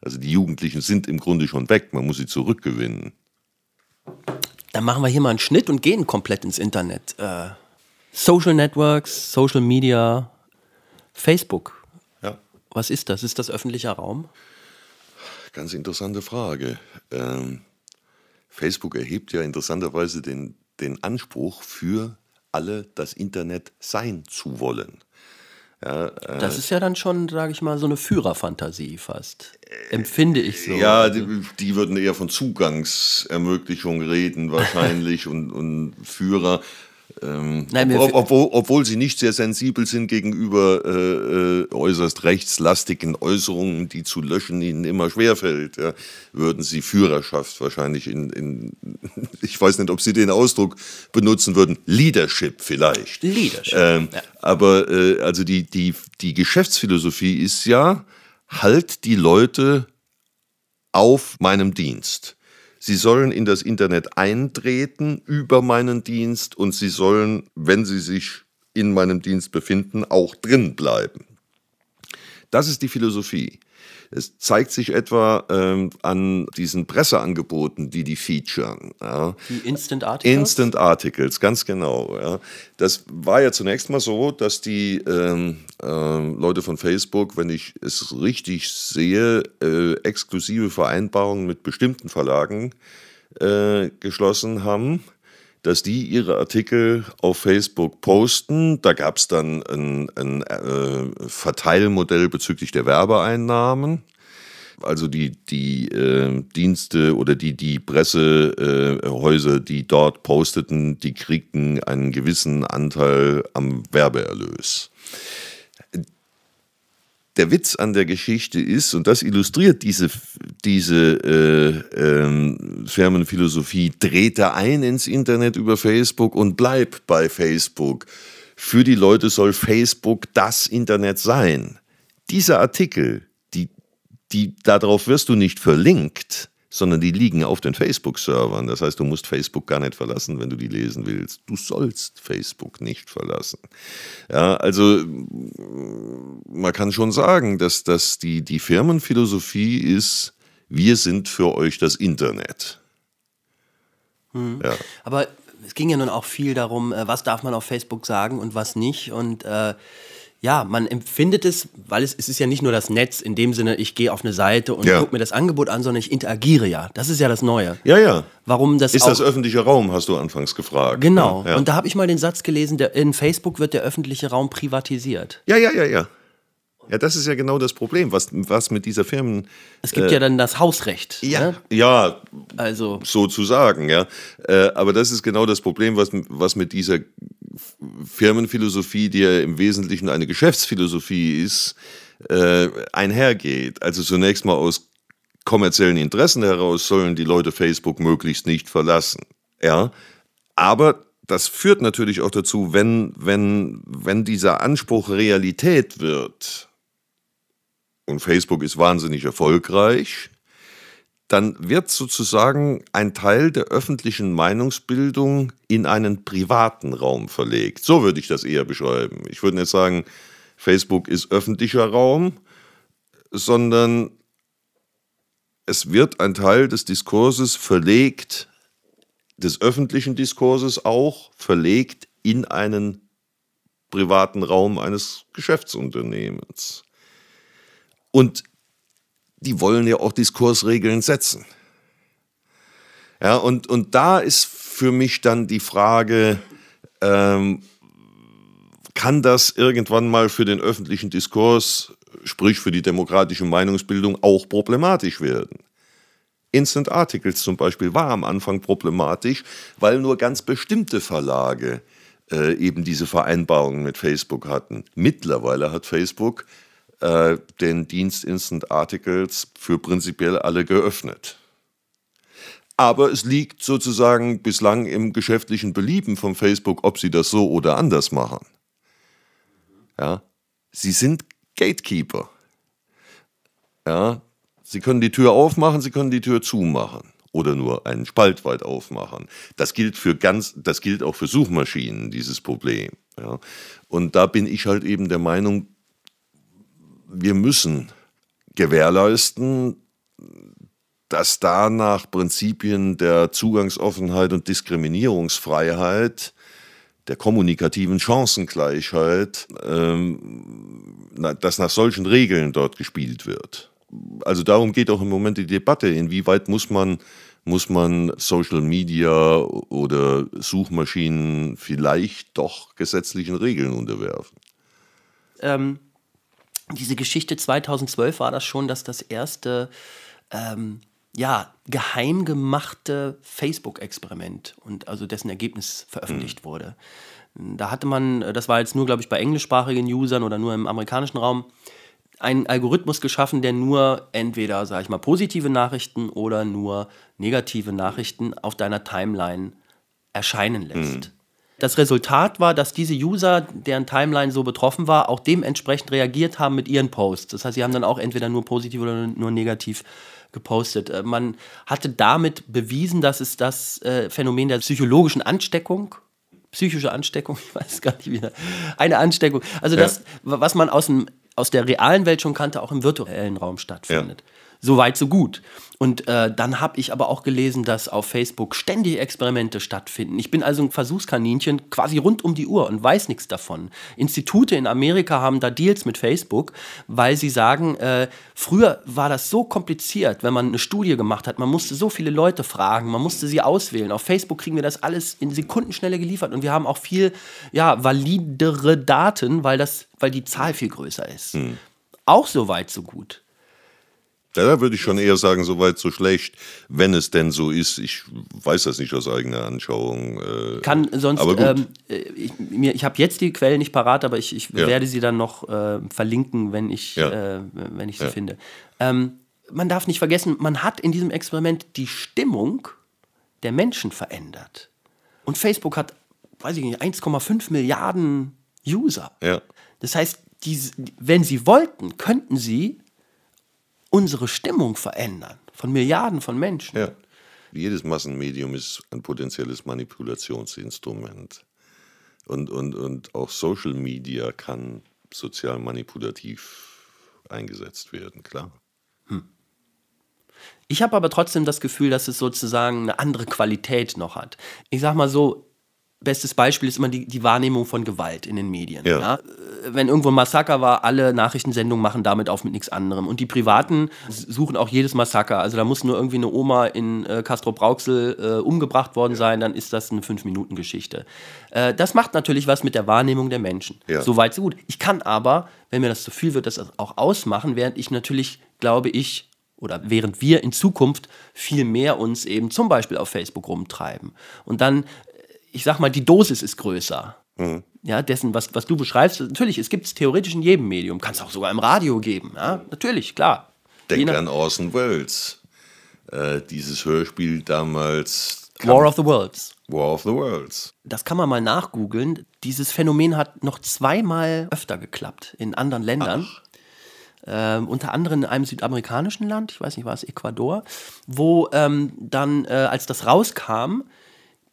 Speaker 2: Also die Jugendlichen sind im Grunde schon weg, man muss sie zurückgewinnen.
Speaker 1: Dann machen wir hier mal einen Schnitt und gehen komplett ins Internet. Äh, Social Networks, Social Media, Facebook. Ja. Was ist das? Ist das öffentlicher Raum?
Speaker 2: Ganz interessante Frage. Ähm, Facebook erhebt ja interessanterweise den, den Anspruch für alle das Internet sein zu wollen.
Speaker 1: Ja, äh, das ist ja dann schon, sage ich mal, so eine Führerfantasie fast. Empfinde ich so.
Speaker 2: Ja, also die, die, würden eher von Zugangsermöglichung reden wahrscheinlich [LAUGHS] und, und Führer. Ähm, Nein, ob, obwohl, obwohl, sie nicht sehr sensibel sind gegenüber äh, äh, äußerst rechtslastigen Äußerungen, die zu löschen ihnen immer schwerfällt, ja, würden sie Führerschaft wahrscheinlich in, in, [LAUGHS] ich weiß nicht, ob sie den Ausdruck benutzen würden, Leadership vielleicht.
Speaker 1: Leadership.
Speaker 2: Ähm, ja. Aber äh, also die, die, die Geschäftsphilosophie ist ja, halt die Leute auf meinem Dienst. Sie sollen in das Internet eintreten über meinen Dienst und sie sollen, wenn sie sich in meinem Dienst befinden, auch drin bleiben. Das ist die Philosophie. Es zeigt sich etwa ähm, an diesen Presseangeboten, die die featuren.
Speaker 1: Ja. Die Instant Articles?
Speaker 2: Instant Articles, ganz genau. Ja. Das war ja zunächst mal so, dass die ähm, äh, Leute von Facebook, wenn ich es richtig sehe, äh, exklusive Vereinbarungen mit bestimmten Verlagen äh, geschlossen haben dass die ihre Artikel auf Facebook posten. Da gab es dann ein, ein äh, Verteilmodell bezüglich der Werbeeinnahmen. Also die, die äh, Dienste oder die, die Pressehäuser, äh, die dort posteten, die kriegten einen gewissen Anteil am Werbeerlös der Witz an der Geschichte ist, und das illustriert diese, diese äh, ähm, Firmenphilosophie, trete ein ins Internet über Facebook und bleib bei Facebook. Für die Leute soll Facebook das Internet sein. Dieser Artikel, die, die, darauf wirst du nicht verlinkt, sondern die liegen auf den Facebook-Servern. Das heißt, du musst Facebook gar nicht verlassen, wenn du die lesen willst. Du sollst Facebook nicht verlassen. Ja, also man kann schon sagen, dass das die, die Firmenphilosophie ist, wir sind für euch das Internet.
Speaker 1: Hm. Ja. Aber es ging ja nun auch viel darum, äh, was darf man auf Facebook sagen und was nicht. Und äh, ja, man empfindet es, weil es, es ist ja nicht nur das Netz in dem Sinne, ich gehe auf eine Seite und ja. gucke mir das Angebot an, sondern ich interagiere ja. Das ist ja das Neue.
Speaker 2: Ja, ja.
Speaker 1: Warum das
Speaker 2: ist das öffentlicher Raum, hast du anfangs gefragt.
Speaker 1: Genau. Ja. Und da habe ich mal den Satz gelesen, der, in Facebook wird der öffentliche Raum privatisiert.
Speaker 2: Ja, ja, ja, ja. Ja, das ist ja genau das Problem, was, was mit dieser Firmen.
Speaker 1: Es gibt äh, ja dann das Hausrecht.
Speaker 2: Ja, ne? ja also. sozusagen, ja. Äh, aber das ist genau das Problem, was, was mit dieser Firmenphilosophie, die ja im Wesentlichen eine Geschäftsphilosophie ist, äh, einhergeht. Also zunächst mal aus kommerziellen Interessen heraus sollen die Leute Facebook möglichst nicht verlassen. Ja, aber das führt natürlich auch dazu, wenn, wenn, wenn dieser Anspruch Realität wird, und Facebook ist wahnsinnig erfolgreich, dann wird sozusagen ein Teil der öffentlichen Meinungsbildung in einen privaten Raum verlegt. So würde ich das eher beschreiben. Ich würde nicht sagen, Facebook ist öffentlicher Raum, sondern es wird ein Teil des Diskurses verlegt, des öffentlichen Diskurses auch verlegt in einen privaten Raum eines Geschäftsunternehmens. Und die wollen ja auch Diskursregeln setzen. Ja, und, und da ist für mich dann die Frage, ähm, kann das irgendwann mal für den öffentlichen Diskurs, sprich für die demokratische Meinungsbildung, auch problematisch werden? Instant Articles zum Beispiel war am Anfang problematisch, weil nur ganz bestimmte Verlage äh, eben diese Vereinbarungen mit Facebook hatten. Mittlerweile hat Facebook äh, den Dienst Instant Articles für prinzipiell alle geöffnet. Aber es liegt sozusagen bislang im geschäftlichen Belieben von Facebook, ob sie das so oder anders machen. Ja? Sie sind Gatekeeper. Ja, Sie können die Tür aufmachen, Sie können die Tür zumachen oder nur einen Spalt weit aufmachen. Das gilt für ganz, das gilt auch für Suchmaschinen, dieses Problem. Ja. Und da bin ich halt eben der Meinung, wir müssen gewährleisten, dass da nach Prinzipien der Zugangsoffenheit und Diskriminierungsfreiheit, der kommunikativen Chancengleichheit, ähm, dass nach solchen Regeln dort gespielt wird. Also darum geht auch im Moment die Debatte, inwieweit muss man muss man Social Media oder Suchmaschinen vielleicht doch gesetzlichen Regeln unterwerfen?
Speaker 1: Ähm, diese Geschichte 2012 war das schon, dass das erste ähm, ja, geheim gemachte Facebook-Experiment und also dessen Ergebnis veröffentlicht mhm. wurde. Da hatte man, das war jetzt nur, glaube ich, bei englischsprachigen Usern oder nur im amerikanischen Raum, einen Algorithmus geschaffen, der nur entweder, sage ich mal, positive Nachrichten oder nur negative Nachrichten auf deiner Timeline erscheinen lässt. Mhm. Das Resultat war, dass diese User, deren Timeline so betroffen war, auch dementsprechend reagiert haben mit ihren Posts. Das heißt, sie haben dann auch entweder nur positiv oder nur negativ gepostet. Äh, man hatte damit bewiesen, dass es das äh, Phänomen der psychologischen Ansteckung psychische Ansteckung, [LAUGHS] ich weiß gar nicht wieder, eine Ansteckung. Also ja. das, was man aus, dem, aus der realen Welt schon kannte, auch im virtuellen Raum stattfindet. Ja. So weit, so gut. Und äh, dann habe ich aber auch gelesen, dass auf Facebook ständig Experimente stattfinden. Ich bin also ein Versuchskaninchen quasi rund um die Uhr und weiß nichts davon. Institute in Amerika haben da Deals mit Facebook, weil sie sagen, äh, früher war das so kompliziert, wenn man eine Studie gemacht hat. Man musste so viele Leute fragen, man musste sie auswählen. Auf Facebook kriegen wir das alles in Sekundenschnelle geliefert und wir haben auch viel ja, validere Daten, weil, das, weil die Zahl viel größer ist. Hm. Auch so weit, so gut.
Speaker 2: Ja, da würde ich schon eher sagen, so weit, so schlecht, wenn es denn so ist. Ich weiß das nicht aus eigener Anschauung.
Speaker 1: Äh, Kann sonst, ähm, äh, ich, ich habe jetzt die Quellen nicht parat, aber ich, ich ja. werde sie dann noch äh, verlinken, wenn ich, ja. äh, wenn ich sie finde. Ähm, man darf nicht vergessen, man hat in diesem Experiment die Stimmung der Menschen verändert. Und Facebook hat, weiß ich nicht, 1,5 Milliarden User. Das heißt, die, wenn sie wollten, könnten sie unsere Stimmung verändern von Milliarden von Menschen.
Speaker 2: Ja. Jedes Massenmedium ist ein potenzielles Manipulationsinstrument. Und, und, und auch Social Media kann sozial manipulativ eingesetzt werden, klar. Hm.
Speaker 1: Ich habe aber trotzdem das Gefühl, dass es sozusagen eine andere Qualität noch hat. Ich sag mal so, bestes Beispiel ist immer die, die Wahrnehmung von Gewalt in den Medien. Ja. ja. Wenn irgendwo ein Massaker war, alle Nachrichtensendungen machen damit auf mit nichts anderem. Und die Privaten suchen auch jedes Massaker. Also da muss nur irgendwie eine Oma in äh, Castro-Brauxel äh, umgebracht worden ja. sein, dann ist das eine Fünf-Minuten-Geschichte. Äh, das macht natürlich was mit der Wahrnehmung der Menschen. Ja. Soweit so gut. Ich kann aber, wenn mir das zu viel wird, das auch ausmachen, während ich natürlich, glaube ich, oder während wir in Zukunft viel mehr uns eben zum Beispiel auf Facebook rumtreiben. Und dann ich sag mal, die Dosis ist größer. Mhm. Ja, dessen, was, was du beschreibst, natürlich, es gibt es theoretisch in jedem Medium, kann es auch sogar im Radio geben, ja, natürlich, klar.
Speaker 2: Denk an Orson Welles. Äh, dieses Hörspiel damals.
Speaker 1: War of the Worlds.
Speaker 2: War of the Worlds.
Speaker 1: Das kann man mal nachgoogeln. Dieses Phänomen hat noch zweimal öfter geklappt in anderen Ländern. Ähm, unter anderem in einem südamerikanischen Land, ich weiß nicht, war es Ecuador, wo ähm, dann, äh, als das rauskam,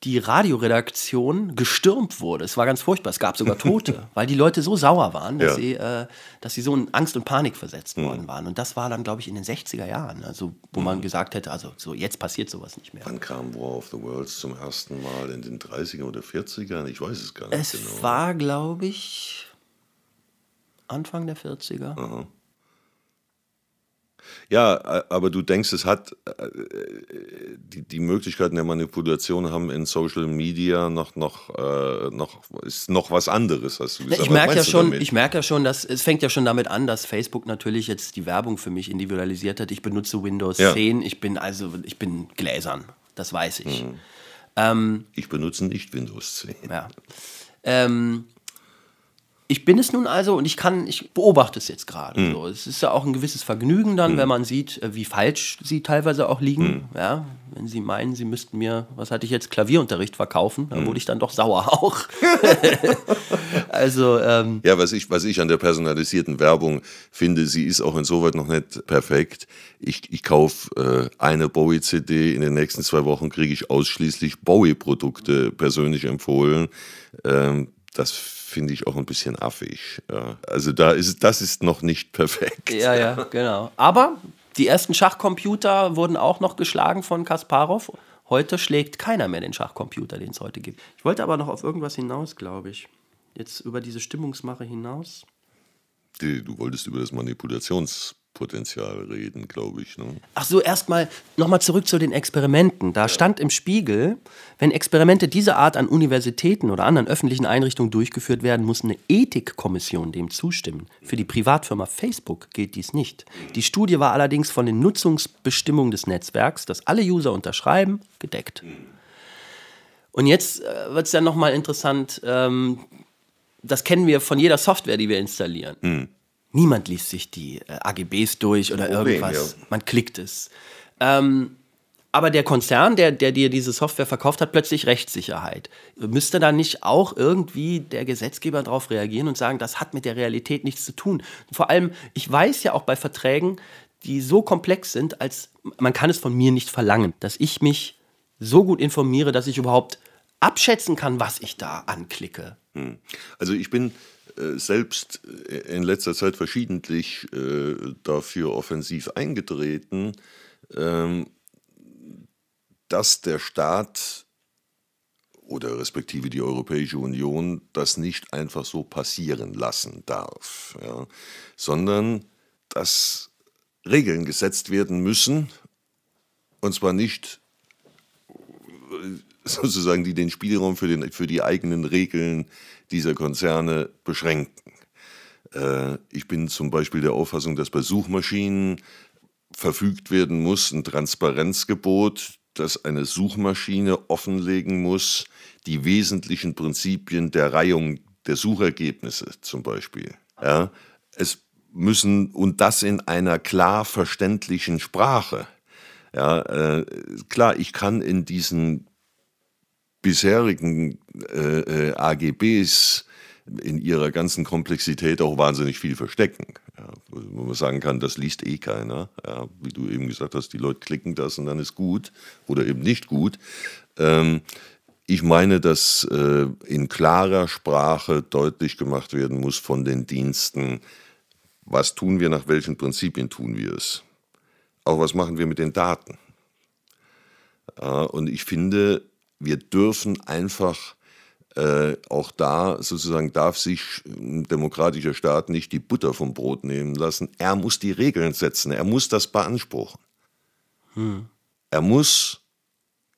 Speaker 1: die Radioredaktion gestürmt wurde. Es war ganz furchtbar. Es gab sogar Tote, [LAUGHS] weil die Leute so sauer waren, dass, ja. sie, äh, dass sie so in Angst und Panik versetzt mhm. worden waren. Und das war dann, glaube ich, in den 60er Jahren, also, wo mhm. man gesagt hätte, also so jetzt passiert sowas nicht mehr.
Speaker 2: Wann kam War of the Worlds zum ersten Mal? In den 30er oder 40ern? Ich weiß es gar nicht
Speaker 1: es genau. Es war, glaube ich, Anfang der 40er. Aha.
Speaker 2: Ja, aber du denkst, es hat äh, die, die Möglichkeiten der Manipulation haben in Social Media noch, noch, äh, noch ist noch was anderes, hast du
Speaker 1: gesagt. Ich merke ja schon, ich merke ja schon, dass es fängt ja schon damit an, dass Facebook natürlich jetzt die Werbung für mich individualisiert hat. Ich benutze Windows ja. 10, ich bin also ich bin gläsern, das weiß ich. Mhm.
Speaker 2: Ähm, ich benutze nicht Windows 10.
Speaker 1: Ja. Ähm, ich bin es nun also und ich kann, ich beobachte es jetzt gerade. Mhm. So. Es ist ja auch ein gewisses Vergnügen dann, mhm. wenn man sieht, äh, wie falsch sie teilweise auch liegen. Mhm. Ja, wenn sie meinen, sie müssten mir, was hatte ich jetzt, Klavierunterricht verkaufen, dann mhm. wurde ich dann doch sauer [LAUGHS] auch. [LAUGHS]
Speaker 2: also ähm, ja, was ich, was ich an der personalisierten Werbung finde, sie ist auch insoweit noch nicht perfekt. Ich, ich kaufe äh, eine Bowie-CD, in den nächsten zwei Wochen kriege ich ausschließlich Bowie-Produkte persönlich empfohlen. Ähm, das finde ich auch ein bisschen affig. Ja. Also da ist, das ist noch nicht perfekt.
Speaker 1: Ja, ja, genau. Aber die ersten Schachcomputer wurden auch noch geschlagen von Kasparov. Heute schlägt keiner mehr den Schachcomputer, den es heute gibt. Ich wollte aber noch auf irgendwas hinaus, glaube ich. Jetzt über diese Stimmungsmache hinaus.
Speaker 2: Du wolltest über das Manipulations Potenzial reden, glaube ich. Ne?
Speaker 1: Ach so, erstmal nochmal zurück zu den Experimenten. Da ja. stand im Spiegel, wenn Experimente dieser Art an Universitäten oder anderen öffentlichen Einrichtungen durchgeführt werden, muss eine Ethikkommission dem zustimmen. Für die Privatfirma Facebook gilt dies nicht. Die Studie war allerdings von den Nutzungsbestimmungen des Netzwerks, das alle User unterschreiben, gedeckt. Und jetzt äh, wird es dann nochmal interessant. Ähm, das kennen wir von jeder Software, die wir installieren. Mhm. Niemand liest sich die äh, AGBs durch oder Problem, irgendwas. Ja. Man klickt es. Ähm, aber der Konzern, der, der dir diese Software verkauft hat, plötzlich Rechtssicherheit. Müsste da nicht auch irgendwie der Gesetzgeber darauf reagieren und sagen, das hat mit der Realität nichts zu tun? Vor allem, ich weiß ja auch bei Verträgen, die so komplex sind, als man kann es von mir nicht verlangen, dass ich mich so gut informiere, dass ich überhaupt abschätzen kann, was ich da anklicke. Hm.
Speaker 2: Also ich bin selbst äh, in letzter Zeit verschiedentlich äh, dafür offensiv eingetreten, ähm, dass der Staat oder respektive die Europäische Union das nicht einfach so passieren lassen darf, ja, sondern dass Regeln gesetzt werden müssen, und zwar nicht sozusagen, die den Spielraum für, den, für die eigenen Regeln dieser Konzerne beschränken. Äh, ich bin zum Beispiel der Auffassung, dass bei Suchmaschinen verfügt werden muss, ein Transparenzgebot, das eine Suchmaschine offenlegen muss, die wesentlichen Prinzipien der Reihung der Suchergebnisse zum Beispiel. Ja, es müssen, und das in einer klar verständlichen Sprache. Ja, äh, klar, ich kann in diesen bisherigen äh, äh AGBs in ihrer ganzen Komplexität auch wahnsinnig viel verstecken. Ja, wo man sagen kann, das liest eh keiner. Ja, wie du eben gesagt hast, die Leute klicken das und dann ist gut oder eben nicht gut. Ähm, ich meine, dass äh, in klarer Sprache deutlich gemacht werden muss von den Diensten, was tun wir, nach welchen Prinzipien tun wir es. Auch was machen wir mit den Daten. Ja, und ich finde, wir dürfen einfach äh, auch da sozusagen darf sich ein demokratischer Staat nicht die Butter vom Brot nehmen lassen. Er muss die Regeln setzen, er muss das beanspruchen. Hm. Er muss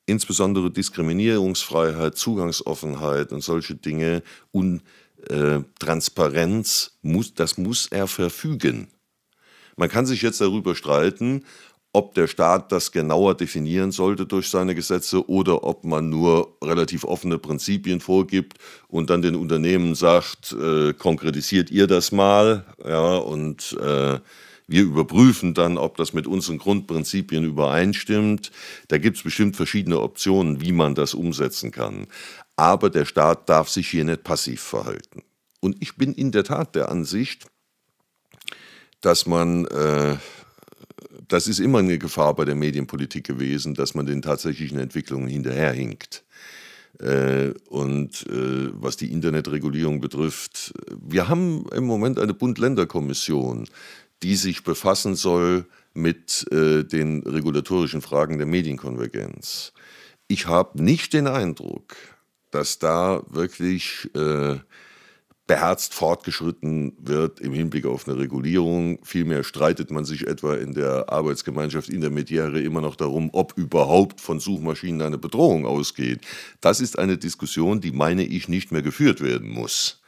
Speaker 2: insbesondere Diskriminierungsfreiheit, Zugangsoffenheit und solche Dinge und äh, Transparenz, muss, das muss er verfügen. Man kann sich jetzt darüber streiten, ob der Staat das genauer definieren sollte durch seine Gesetze oder ob man nur relativ offene Prinzipien vorgibt und dann den Unternehmen sagt, äh, konkretisiert ihr das mal, ja, und äh, wir überprüfen dann, ob das mit unseren Grundprinzipien übereinstimmt. Da gibt es bestimmt verschiedene Optionen, wie man das umsetzen kann. Aber der Staat darf sich hier nicht passiv verhalten. Und ich bin in der Tat der Ansicht, dass man äh, das ist immer eine Gefahr bei der Medienpolitik gewesen, dass man den tatsächlichen Entwicklungen hinterherhinkt. Äh, und äh, was die Internetregulierung betrifft, wir haben im Moment eine Bund-Länder-Kommission, die sich befassen soll mit äh, den regulatorischen Fragen der Medienkonvergenz. Ich habe nicht den Eindruck, dass da wirklich äh, beherzt fortgeschritten wird im Hinblick auf eine Regulierung. Vielmehr streitet man sich etwa in der Arbeitsgemeinschaft in der Mediere immer noch darum, ob überhaupt von Suchmaschinen eine Bedrohung ausgeht. Das ist eine Diskussion, die, meine ich, nicht mehr geführt werden muss.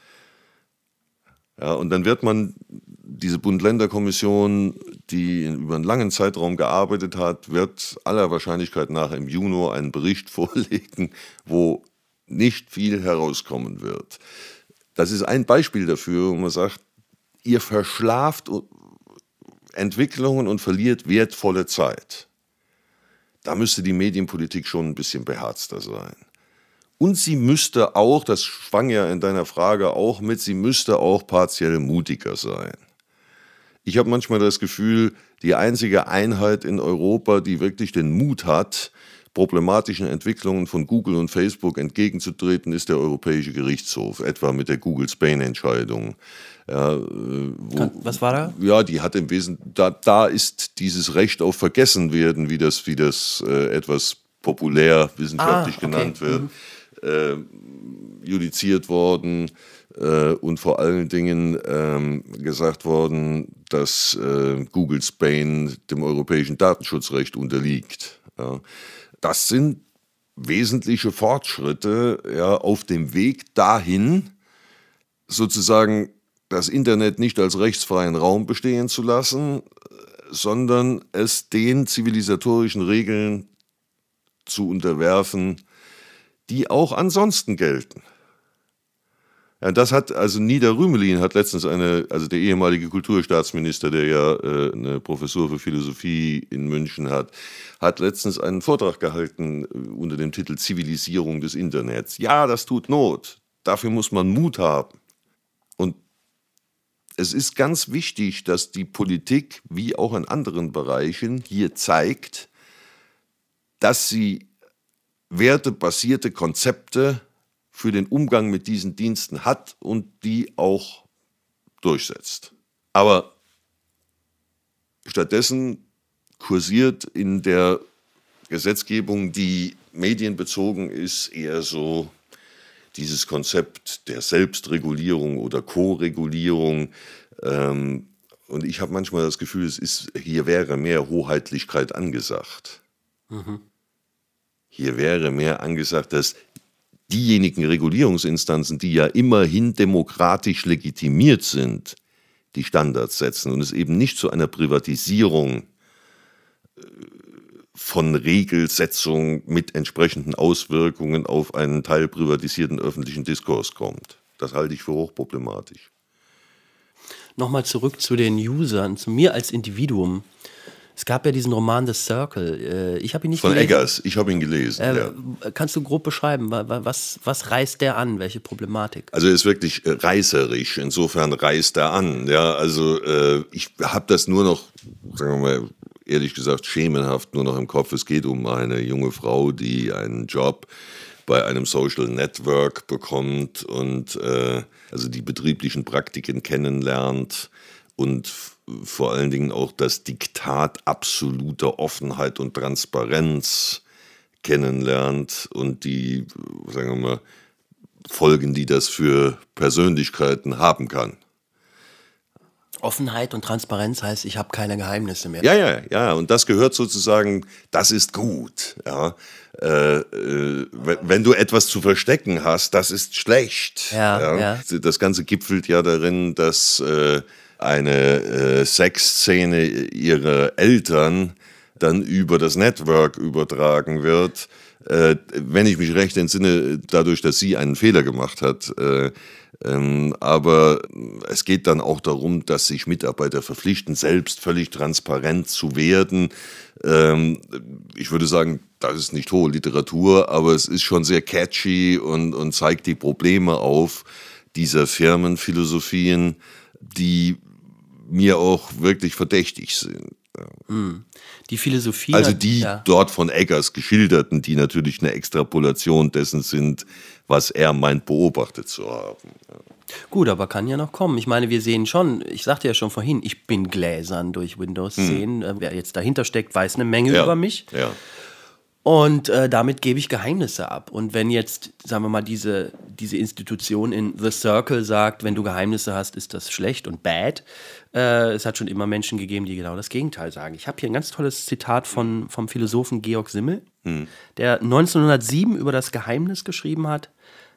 Speaker 2: Ja, und dann wird man diese Bund-Länder-Kommission, die über einen langen Zeitraum gearbeitet hat, wird aller Wahrscheinlichkeit nach im Juni einen Bericht [LAUGHS] vorlegen, wo nicht viel herauskommen wird. Das ist ein Beispiel dafür, wo man sagt, ihr verschlaft Entwicklungen und verliert wertvolle Zeit. Da müsste die Medienpolitik schon ein bisschen beherzter sein. Und sie müsste auch, das schwang ja in deiner Frage auch mit, sie müsste auch partiell mutiger sein. Ich habe manchmal das Gefühl, die einzige Einheit in Europa, die wirklich den Mut hat, problematischen Entwicklungen von Google und Facebook entgegenzutreten, ist der Europäische Gerichtshof, etwa mit der Google Spain-Entscheidung.
Speaker 1: Ja, äh, wo, Was war da?
Speaker 2: Ja, die hat im Wesentlichen, da, da ist dieses Recht auf Vergessenwerden, wie das, wie das äh, etwas populär wissenschaftlich ah, okay. genannt wird, mhm. äh, judiziert worden äh, und vor allen Dingen ähm, gesagt worden, dass äh, Google Spain dem europäischen Datenschutzrecht unterliegt. Ja. Das sind wesentliche Fortschritte ja, auf dem Weg dahin, sozusagen das Internet nicht als rechtsfreien Raum bestehen zu lassen, sondern es den zivilisatorischen Regeln zu unterwerfen, die auch ansonsten gelten. Ja, das hat, also Nida Rümelin hat letztens eine, also der ehemalige Kulturstaatsminister, der ja äh, eine Professur für Philosophie in München hat, hat letztens einen Vortrag gehalten äh, unter dem Titel Zivilisierung des Internets. Ja, das tut Not. Dafür muss man Mut haben. Und es ist ganz wichtig, dass die Politik, wie auch in anderen Bereichen, hier zeigt, dass sie wertebasierte Konzepte für den Umgang mit diesen Diensten hat und die auch durchsetzt. Aber stattdessen kursiert in der Gesetzgebung, die medienbezogen ist, eher so dieses Konzept der Selbstregulierung oder Co-Regulierung. Ähm, und ich habe manchmal das Gefühl, es ist, hier wäre mehr Hoheitlichkeit angesagt. Mhm. Hier wäre mehr angesagt, dass diejenigen Regulierungsinstanzen, die ja immerhin demokratisch legitimiert sind, die Standards setzen und es eben nicht zu einer Privatisierung äh, von Regelsetzung mit entsprechenden Auswirkungen auf einen Teil privatisierten öffentlichen Diskurs kommt. Das halte ich für hochproblematisch.
Speaker 1: Nochmal zurück zu den Usern, zu mir als Individuum. Es gab ja diesen Roman The Circle. Äh, ich habe ihn nicht
Speaker 2: Von gelesen. Eggers, ich habe ihn gelesen. Äh, ja.
Speaker 1: Kannst du grob beschreiben, was, was reißt der an? Welche Problematik?
Speaker 2: Also er ist wirklich äh, reißerisch. Insofern reißt er an. Ja, also äh, ich habe das nur noch, sagen wir mal, ehrlich gesagt schemenhaft nur noch im Kopf. Es geht um eine junge Frau, die einen Job bei einem Social Network bekommt und äh, also die betrieblichen Praktiken kennenlernt und vor allen Dingen auch das Diktat absoluter Offenheit und Transparenz kennenlernt und die, sagen wir mal, Folgen, die das für Persönlichkeiten haben kann.
Speaker 1: Offenheit und Transparenz heißt, ich habe keine Geheimnisse mehr.
Speaker 2: Ja, ja, ja. Und das gehört sozusagen, das ist gut. Ja. Äh, äh, wenn du etwas zu verstecken hast, das ist schlecht. Ja, ja. ja. Das Ganze gipfelt ja darin, dass äh, eine äh, Sexszene ihrer Eltern dann über das Network übertragen wird. Äh, wenn ich mich recht entsinne, dadurch, dass sie einen Fehler gemacht hat. Äh, ähm, aber es geht dann auch darum, dass sich Mitarbeiter verpflichten, selbst völlig transparent zu werden. Ähm, ich würde sagen, das ist nicht hohe Literatur, aber es ist schon sehr catchy und, und zeigt die Probleme auf dieser Firmenphilosophien, die mir auch wirklich verdächtig sind.
Speaker 1: Hm. Die Philosophie.
Speaker 2: Also die ja. dort von Eggers geschilderten, die natürlich eine Extrapolation dessen sind, was er meint beobachtet zu haben.
Speaker 1: Gut, aber kann ja noch kommen. Ich meine, wir sehen schon, ich sagte ja schon vorhin, ich bin gläsern durch Windows 10. Hm. Wer jetzt dahinter steckt, weiß eine Menge ja. über mich. Ja. Und äh, damit gebe ich Geheimnisse ab. Und wenn jetzt, sagen wir mal, diese, diese Institution in The Circle sagt, wenn du Geheimnisse hast, ist das schlecht und bad. Äh, es hat schon immer Menschen gegeben, die genau das Gegenteil sagen. Ich habe hier ein ganz tolles Zitat von, vom Philosophen Georg Simmel, hm. der 1907 über das Geheimnis geschrieben hat.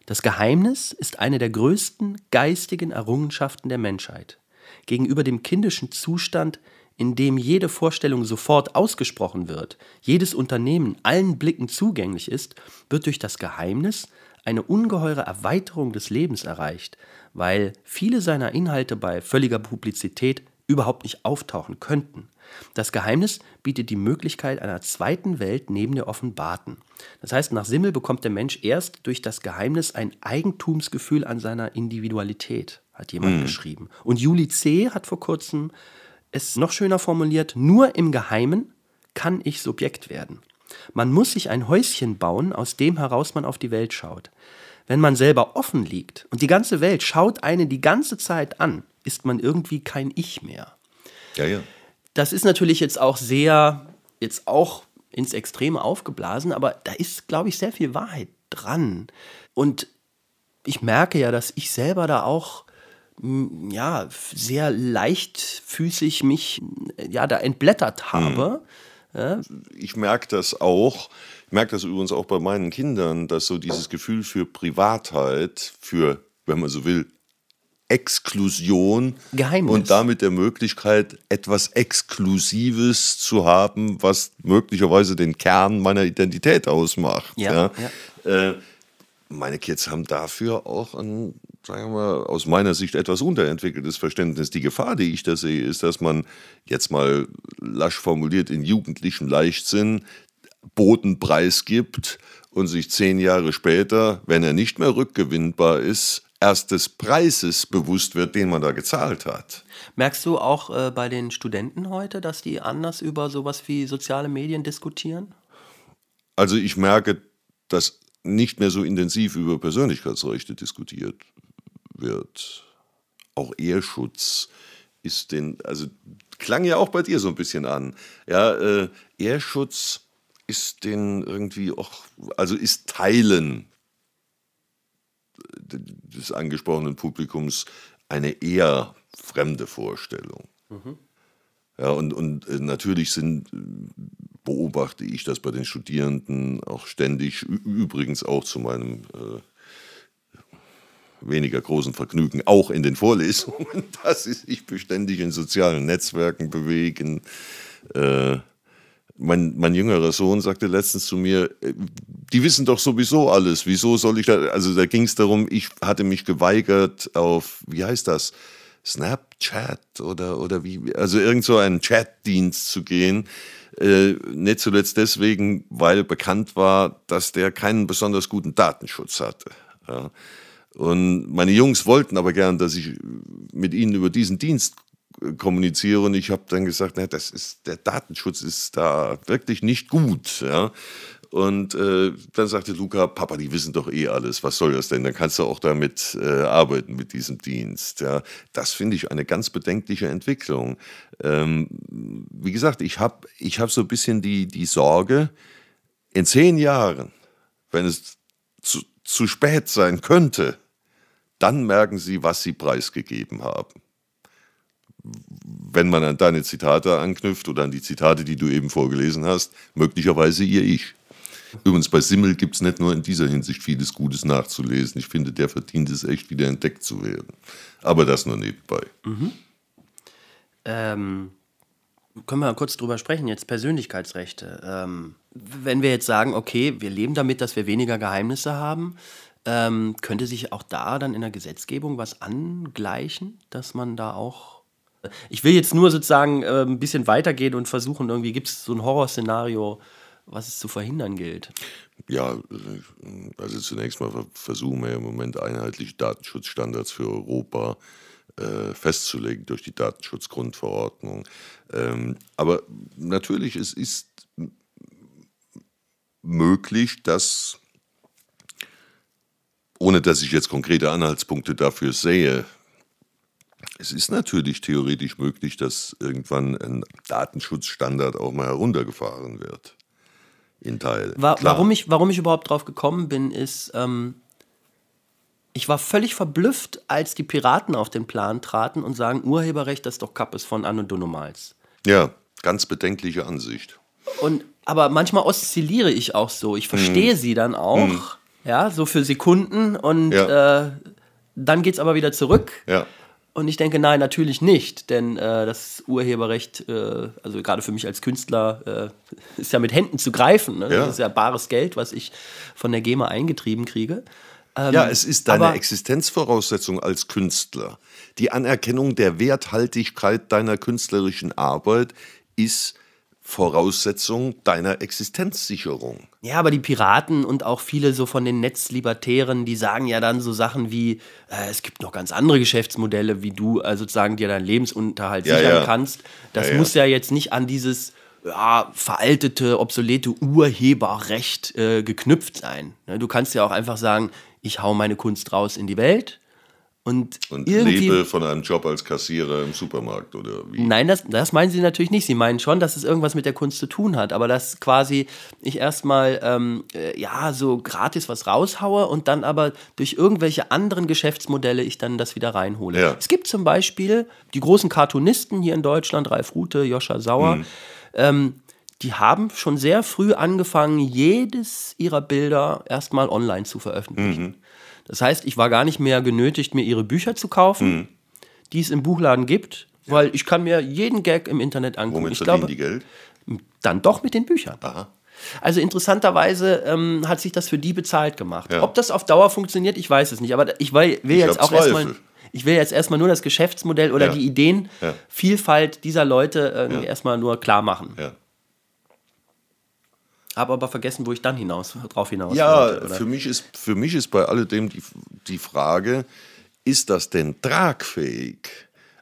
Speaker 1: Das Geheimnis ist eine der größten geistigen Errungenschaften der Menschheit. Gegenüber dem kindischen Zustand in dem jede Vorstellung sofort ausgesprochen wird, jedes Unternehmen allen Blicken zugänglich ist, wird durch das Geheimnis eine ungeheure Erweiterung des Lebens erreicht, weil viele seiner Inhalte bei völliger Publizität überhaupt nicht auftauchen könnten. Das Geheimnis bietet die Möglichkeit einer zweiten Welt neben der offenbarten. Das heißt, nach Simmel bekommt der Mensch erst durch das Geheimnis ein Eigentumsgefühl an seiner Individualität, hat jemand mhm. geschrieben. Und Juli C. hat vor kurzem es noch schöner formuliert, nur im Geheimen kann ich Subjekt werden. Man muss sich ein Häuschen bauen, aus dem heraus man auf die Welt schaut. Wenn man selber offen liegt und die ganze Welt schaut einen die ganze Zeit an, ist man irgendwie kein Ich mehr.
Speaker 2: Ja, ja.
Speaker 1: Das ist natürlich jetzt auch sehr, jetzt auch ins Extreme aufgeblasen, aber da ist, glaube ich, sehr viel Wahrheit dran. Und ich merke ja, dass ich selber da auch ja, sehr leichtfüßig mich ja, da entblättert habe. Hm.
Speaker 2: Ja. Ich merke das auch. Ich merke das übrigens auch bei meinen Kindern, dass so dieses Gefühl für Privatheit, für, wenn man so will, Exklusion
Speaker 1: Geheimnis.
Speaker 2: und damit der Möglichkeit, etwas Exklusives zu haben, was möglicherweise den Kern meiner Identität ausmacht.
Speaker 1: Ja, ja.
Speaker 2: ja. Äh, meine Kids haben dafür auch ein, sagen wir mal, aus meiner Sicht etwas unterentwickeltes Verständnis. Die Gefahr, die ich da sehe, ist, dass man jetzt mal lasch formuliert in jugendlichem Leichtsinn Bodenpreis gibt und sich zehn Jahre später, wenn er nicht mehr rückgewinnbar ist, erst des Preises bewusst wird, den man da gezahlt hat.
Speaker 1: Merkst du auch äh, bei den Studenten heute, dass die anders über sowas wie soziale Medien diskutieren?
Speaker 2: Also ich merke, dass nicht mehr so intensiv über Persönlichkeitsrechte diskutiert wird. Auch Ehrschutz ist den, also klang ja auch bei dir so ein bisschen an. Ja, äh, Ehrschutz ist den irgendwie auch, also ist Teilen des angesprochenen Publikums eine eher fremde Vorstellung. Mhm. Ja, und, und äh, natürlich sind beobachte ich das bei den Studierenden auch ständig, übrigens auch zu meinem äh, weniger großen Vergnügen, auch in den Vorlesungen, [LAUGHS] dass sie sich beständig in sozialen Netzwerken bewegen. Äh, mein, mein jüngerer Sohn sagte letztens zu mir, äh, die wissen doch sowieso alles, wieso soll ich da, also da ging es darum, ich hatte mich geweigert auf, wie heißt das, Snapchat oder, oder wie, also irgend so einen Chatdienst zu gehen, äh, nicht zuletzt deswegen, weil bekannt war, dass der keinen besonders guten Datenschutz hatte. Ja. Und meine Jungs wollten aber gern, dass ich mit ihnen über diesen Dienst kommuniziere und ich habe dann gesagt, na, das ist der Datenschutz ist da wirklich nicht gut, ja. Und äh, dann sagte Luca, Papa, die wissen doch eh alles, was soll das denn? Dann kannst du auch damit äh, arbeiten mit diesem Dienst. Ja, das finde ich eine ganz bedenkliche Entwicklung. Ähm, wie gesagt, ich habe ich hab so ein bisschen die, die Sorge, in zehn Jahren, wenn es zu, zu spät sein könnte, dann merken sie, was sie preisgegeben haben wenn man an deine Zitate anknüpft oder an die Zitate, die du eben vorgelesen hast, möglicherweise ihr Ich. Übrigens, bei Simmel gibt es nicht nur in dieser Hinsicht vieles Gutes nachzulesen. Ich finde, der verdient es echt, wieder entdeckt zu werden. Aber das nur nebenbei.
Speaker 1: Mhm. Ähm, können wir mal kurz drüber sprechen, jetzt Persönlichkeitsrechte. Ähm, wenn wir jetzt sagen, okay, wir leben damit, dass wir weniger Geheimnisse haben, ähm, könnte sich auch da dann in der Gesetzgebung was angleichen, dass man da auch. Ich will jetzt nur sozusagen äh, ein bisschen weitergehen und versuchen, irgendwie gibt es so ein Horrorszenario, was es zu verhindern gilt?
Speaker 2: Ja, also zunächst mal versuchen wir im Moment einheitliche Datenschutzstandards für Europa äh, festzulegen durch die Datenschutzgrundverordnung. Ähm, aber natürlich, es ist möglich, dass, ohne dass ich jetzt konkrete Anhaltspunkte dafür sehe, es ist natürlich theoretisch möglich, dass irgendwann ein Datenschutzstandard auch mal heruntergefahren wird in Teil.
Speaker 1: Wa warum, ich, warum ich überhaupt drauf gekommen bin, ist, ähm, ich war völlig verblüfft, als die Piraten auf den Plan traten und sagen, Urheberrecht, das ist doch Kappes von Anno Dunumals.
Speaker 2: Ja, ganz bedenkliche Ansicht.
Speaker 1: Und, aber manchmal oszilliere ich auch so. Ich verstehe hm. sie dann auch, hm. Ja, so für Sekunden und ja. äh, dann geht es aber wieder zurück.
Speaker 2: Ja.
Speaker 1: Und ich denke, nein, natürlich nicht, denn äh, das Urheberrecht, äh, also gerade für mich als Künstler, äh, ist ja mit Händen zu greifen. Ne? Ja. Das ist ja bares Geld, was ich von der GEMA eingetrieben kriege.
Speaker 2: Ähm, ja, es ist deine Existenzvoraussetzung als Künstler. Die Anerkennung der Werthaltigkeit deiner künstlerischen Arbeit ist Voraussetzung deiner Existenzsicherung.
Speaker 1: Ja, aber die Piraten und auch viele so von den Netzlibertären, die sagen ja dann so Sachen wie, äh, es gibt noch ganz andere Geschäftsmodelle, wie du äh, sozusagen dir deinen Lebensunterhalt ja, sichern ja. kannst. Das ja, muss ja jetzt nicht an dieses ja, veraltete, obsolete Urheberrecht äh, geknüpft sein. Ne, du kannst ja auch einfach sagen, ich hau meine Kunst raus in die Welt und,
Speaker 2: und lebe von einem Job als Kassierer im Supermarkt oder wie?
Speaker 1: Nein, das, das meinen sie natürlich nicht. Sie meinen schon, dass es irgendwas mit der Kunst zu tun hat, aber dass quasi ich erstmal ähm, äh, ja so gratis was raushaue und dann aber durch irgendwelche anderen Geschäftsmodelle ich dann das wieder reinhole. Ja. Es gibt zum Beispiel die großen Cartoonisten hier in Deutschland, Ralf Rute, Joscha Sauer. Mhm. Ähm, die haben schon sehr früh angefangen, jedes ihrer Bilder erstmal online zu veröffentlichen. Mhm. Das heißt, ich war gar nicht mehr genötigt, mir ihre Bücher zu kaufen, mhm. die es im Buchladen gibt, ja. weil ich kann mir jeden Gag im Internet angucken.
Speaker 2: Womit
Speaker 1: ich
Speaker 2: verdienen glaube, die Geld?
Speaker 1: Dann doch mit den Büchern. Aha. Also interessanterweise ähm, hat sich das für die bezahlt gemacht. Ja. Ob das auf Dauer funktioniert, ich weiß es nicht. Aber ich will, will ich jetzt auch erstmal. Ich will jetzt erstmal nur das Geschäftsmodell oder ja. die Ideenvielfalt dieser Leute äh, erstmal nur klar machen. Ja. Habe aber vergessen, wo ich dann hinaus, drauf hinaus
Speaker 2: Ja, wollte, für, mich ist, für mich ist bei alledem die, die Frage, ist das denn tragfähig?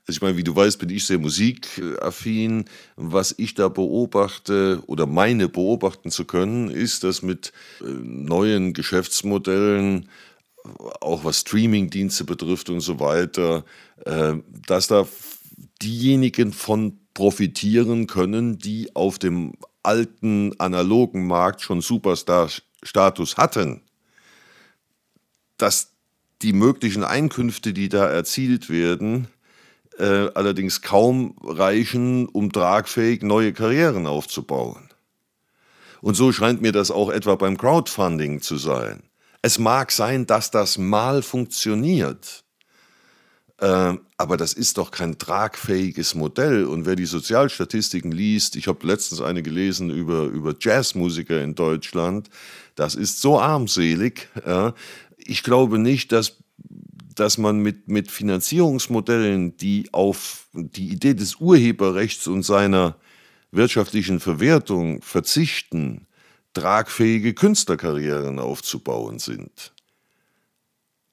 Speaker 2: Also ich meine, wie du weißt, bin ich sehr musikaffin. Was ich da beobachte oder meine beobachten zu können, ist, dass mit äh, neuen Geschäftsmodellen, auch was Streamingdienste betrifft und so weiter, äh, dass da diejenigen von profitieren können, die auf dem alten analogen Markt schon Superstar-Status hatten, dass die möglichen Einkünfte, die da erzielt werden, äh, allerdings kaum reichen, um tragfähig neue Karrieren aufzubauen. Und so scheint mir das auch etwa beim Crowdfunding zu sein. Es mag sein, dass das mal funktioniert, aber das ist doch kein tragfähiges Modell. Und wer die Sozialstatistiken liest, ich habe letztens eine gelesen über, über Jazzmusiker in Deutschland, das ist so armselig. Ich glaube nicht, dass, dass man mit, mit Finanzierungsmodellen, die auf die Idee des Urheberrechts und seiner wirtschaftlichen Verwertung verzichten, tragfähige Künstlerkarrieren aufzubauen sind.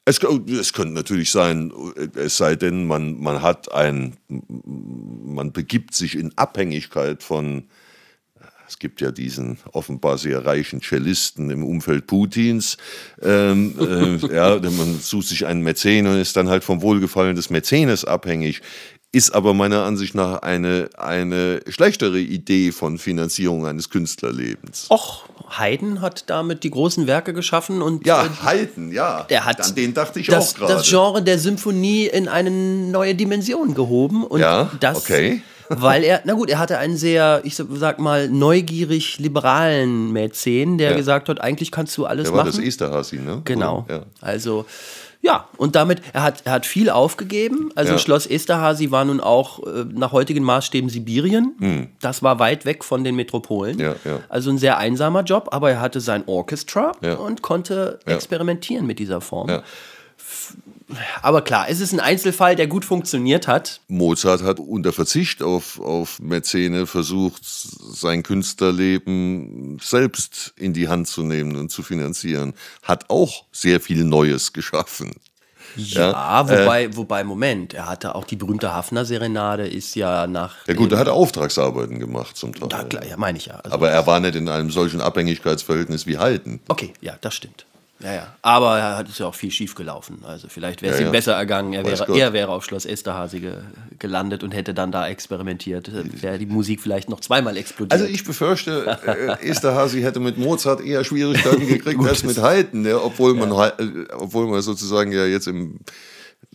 Speaker 2: Es, es, könnte natürlich sein, es sei denn, man, man hat ein, man begibt sich in Abhängigkeit von, es gibt ja diesen offenbar sehr reichen Cellisten im Umfeld Putins, ähm, äh, [LAUGHS] ja, man sucht sich einen Mäzen und ist dann halt vom Wohlgefallen des Mäzenes abhängig ist aber meiner Ansicht nach eine, eine schlechtere Idee von Finanzierung eines Künstlerlebens.
Speaker 1: Och, Haydn hat damit die großen Werke geschaffen und
Speaker 2: ja, äh, Haydn, ja,
Speaker 1: der hat
Speaker 2: an den dachte ich
Speaker 1: das,
Speaker 2: auch gerade.
Speaker 1: Das Genre der Symphonie in eine neue Dimension gehoben und
Speaker 2: ja,
Speaker 1: das,
Speaker 2: okay. [LAUGHS]
Speaker 1: weil er, na gut, er hatte einen sehr, ich sag mal, neugierig liberalen Mäzen, der ja. gesagt hat, eigentlich kannst du alles
Speaker 2: der
Speaker 1: machen.
Speaker 2: war das Esterhazy, ne?
Speaker 1: Genau. Ja. Also ja, und damit, er hat, er hat viel aufgegeben. Also ja. Schloss Esterhazy war nun auch äh, nach heutigen Maßstäben Sibirien. Mhm. Das war weit weg von den Metropolen.
Speaker 2: Ja, ja.
Speaker 1: Also ein sehr einsamer Job, aber er hatte sein Orchestra und konnte experimentieren mit dieser Form. Aber klar, es ist ein Einzelfall, der gut funktioniert hat.
Speaker 2: Mozart hat unter Verzicht auf, auf Mäzene versucht, sein Künstlerleben selbst in die Hand zu nehmen und zu finanzieren. Hat auch sehr viel Neues geschaffen.
Speaker 1: Ja, ja wobei, äh, wobei, Moment, er hatte auch die berühmte Hafner-Serenade, ist ja nach.
Speaker 2: Ja, gut, er hat Auftragsarbeiten gemacht zum Teil.
Speaker 1: Da, klar, ja, meine ich ja.
Speaker 2: Also Aber er war nicht in einem solchen Abhängigkeitsverhältnis wie Haydn.
Speaker 1: Okay, ja, das stimmt. Ja, ja. Aber er hat es ja auch viel schief gelaufen. Also vielleicht wäre es ja, ihm ja. besser ergangen. Er wäre, er wäre auf Schloss Esterhazy ge gelandet und hätte dann da experimentiert. Wäre die Musik vielleicht noch zweimal explodiert.
Speaker 2: Also ich befürchte, äh, Esterhazy hätte mit Mozart eher Schwierigkeiten [LAUGHS] gekriegt als mit Haydn, ja, obwohl, man, äh, obwohl man sozusagen ja jetzt im,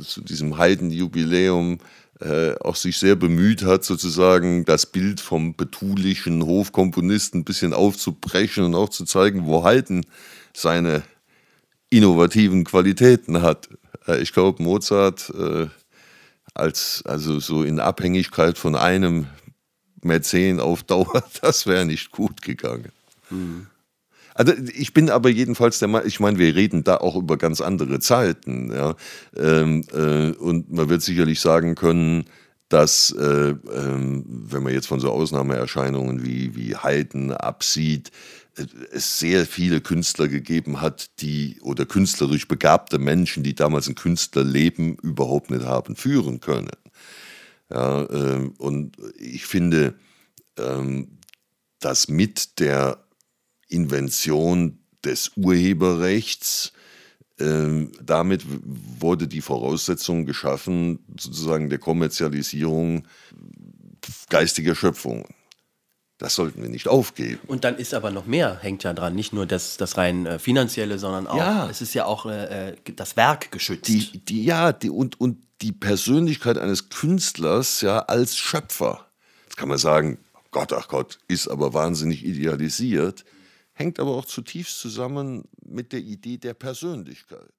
Speaker 2: zu diesem Haydn-Jubiläum äh, auch sich sehr bemüht hat, sozusagen das Bild vom betulichen Hofkomponisten ein bisschen aufzubrechen und auch zu zeigen, wo Haydn seine innovativen Qualitäten hat. Äh, ich glaube, Mozart äh, als also so in Abhängigkeit von einem Mäzen auf Dauer, [LAUGHS] das wäre nicht gut gegangen. Mhm. Also ich bin aber jedenfalls der Meinung, ich meine, wir reden da auch über ganz andere Zeiten. Ja? Ähm, äh, und man wird sicherlich sagen können, dass, äh, äh, wenn man jetzt von so Ausnahmeerscheinungen wie, wie Haydn absieht, es sehr viele Künstler gegeben hat, die oder künstlerisch begabte Menschen, die damals ein Künstlerleben überhaupt nicht haben führen können. Ja, äh, und ich finde, ähm, dass mit der Invention des Urheberrechts ähm, damit wurde die Voraussetzung geschaffen, sozusagen der Kommerzialisierung geistiger Schöpfungen. Das sollten wir nicht aufgeben.
Speaker 1: Und dann ist aber noch mehr, hängt ja dran. Nicht nur das, das rein äh, finanzielle, sondern auch, ja. es ist ja auch äh, äh, das Werk geschützt.
Speaker 2: Die, die, ja, die, und, und die Persönlichkeit eines Künstlers ja als Schöpfer. Jetzt kann man sagen, Gott, ach Gott, ist aber wahnsinnig idealisiert, hängt aber auch zutiefst zusammen mit der Idee der Persönlichkeit.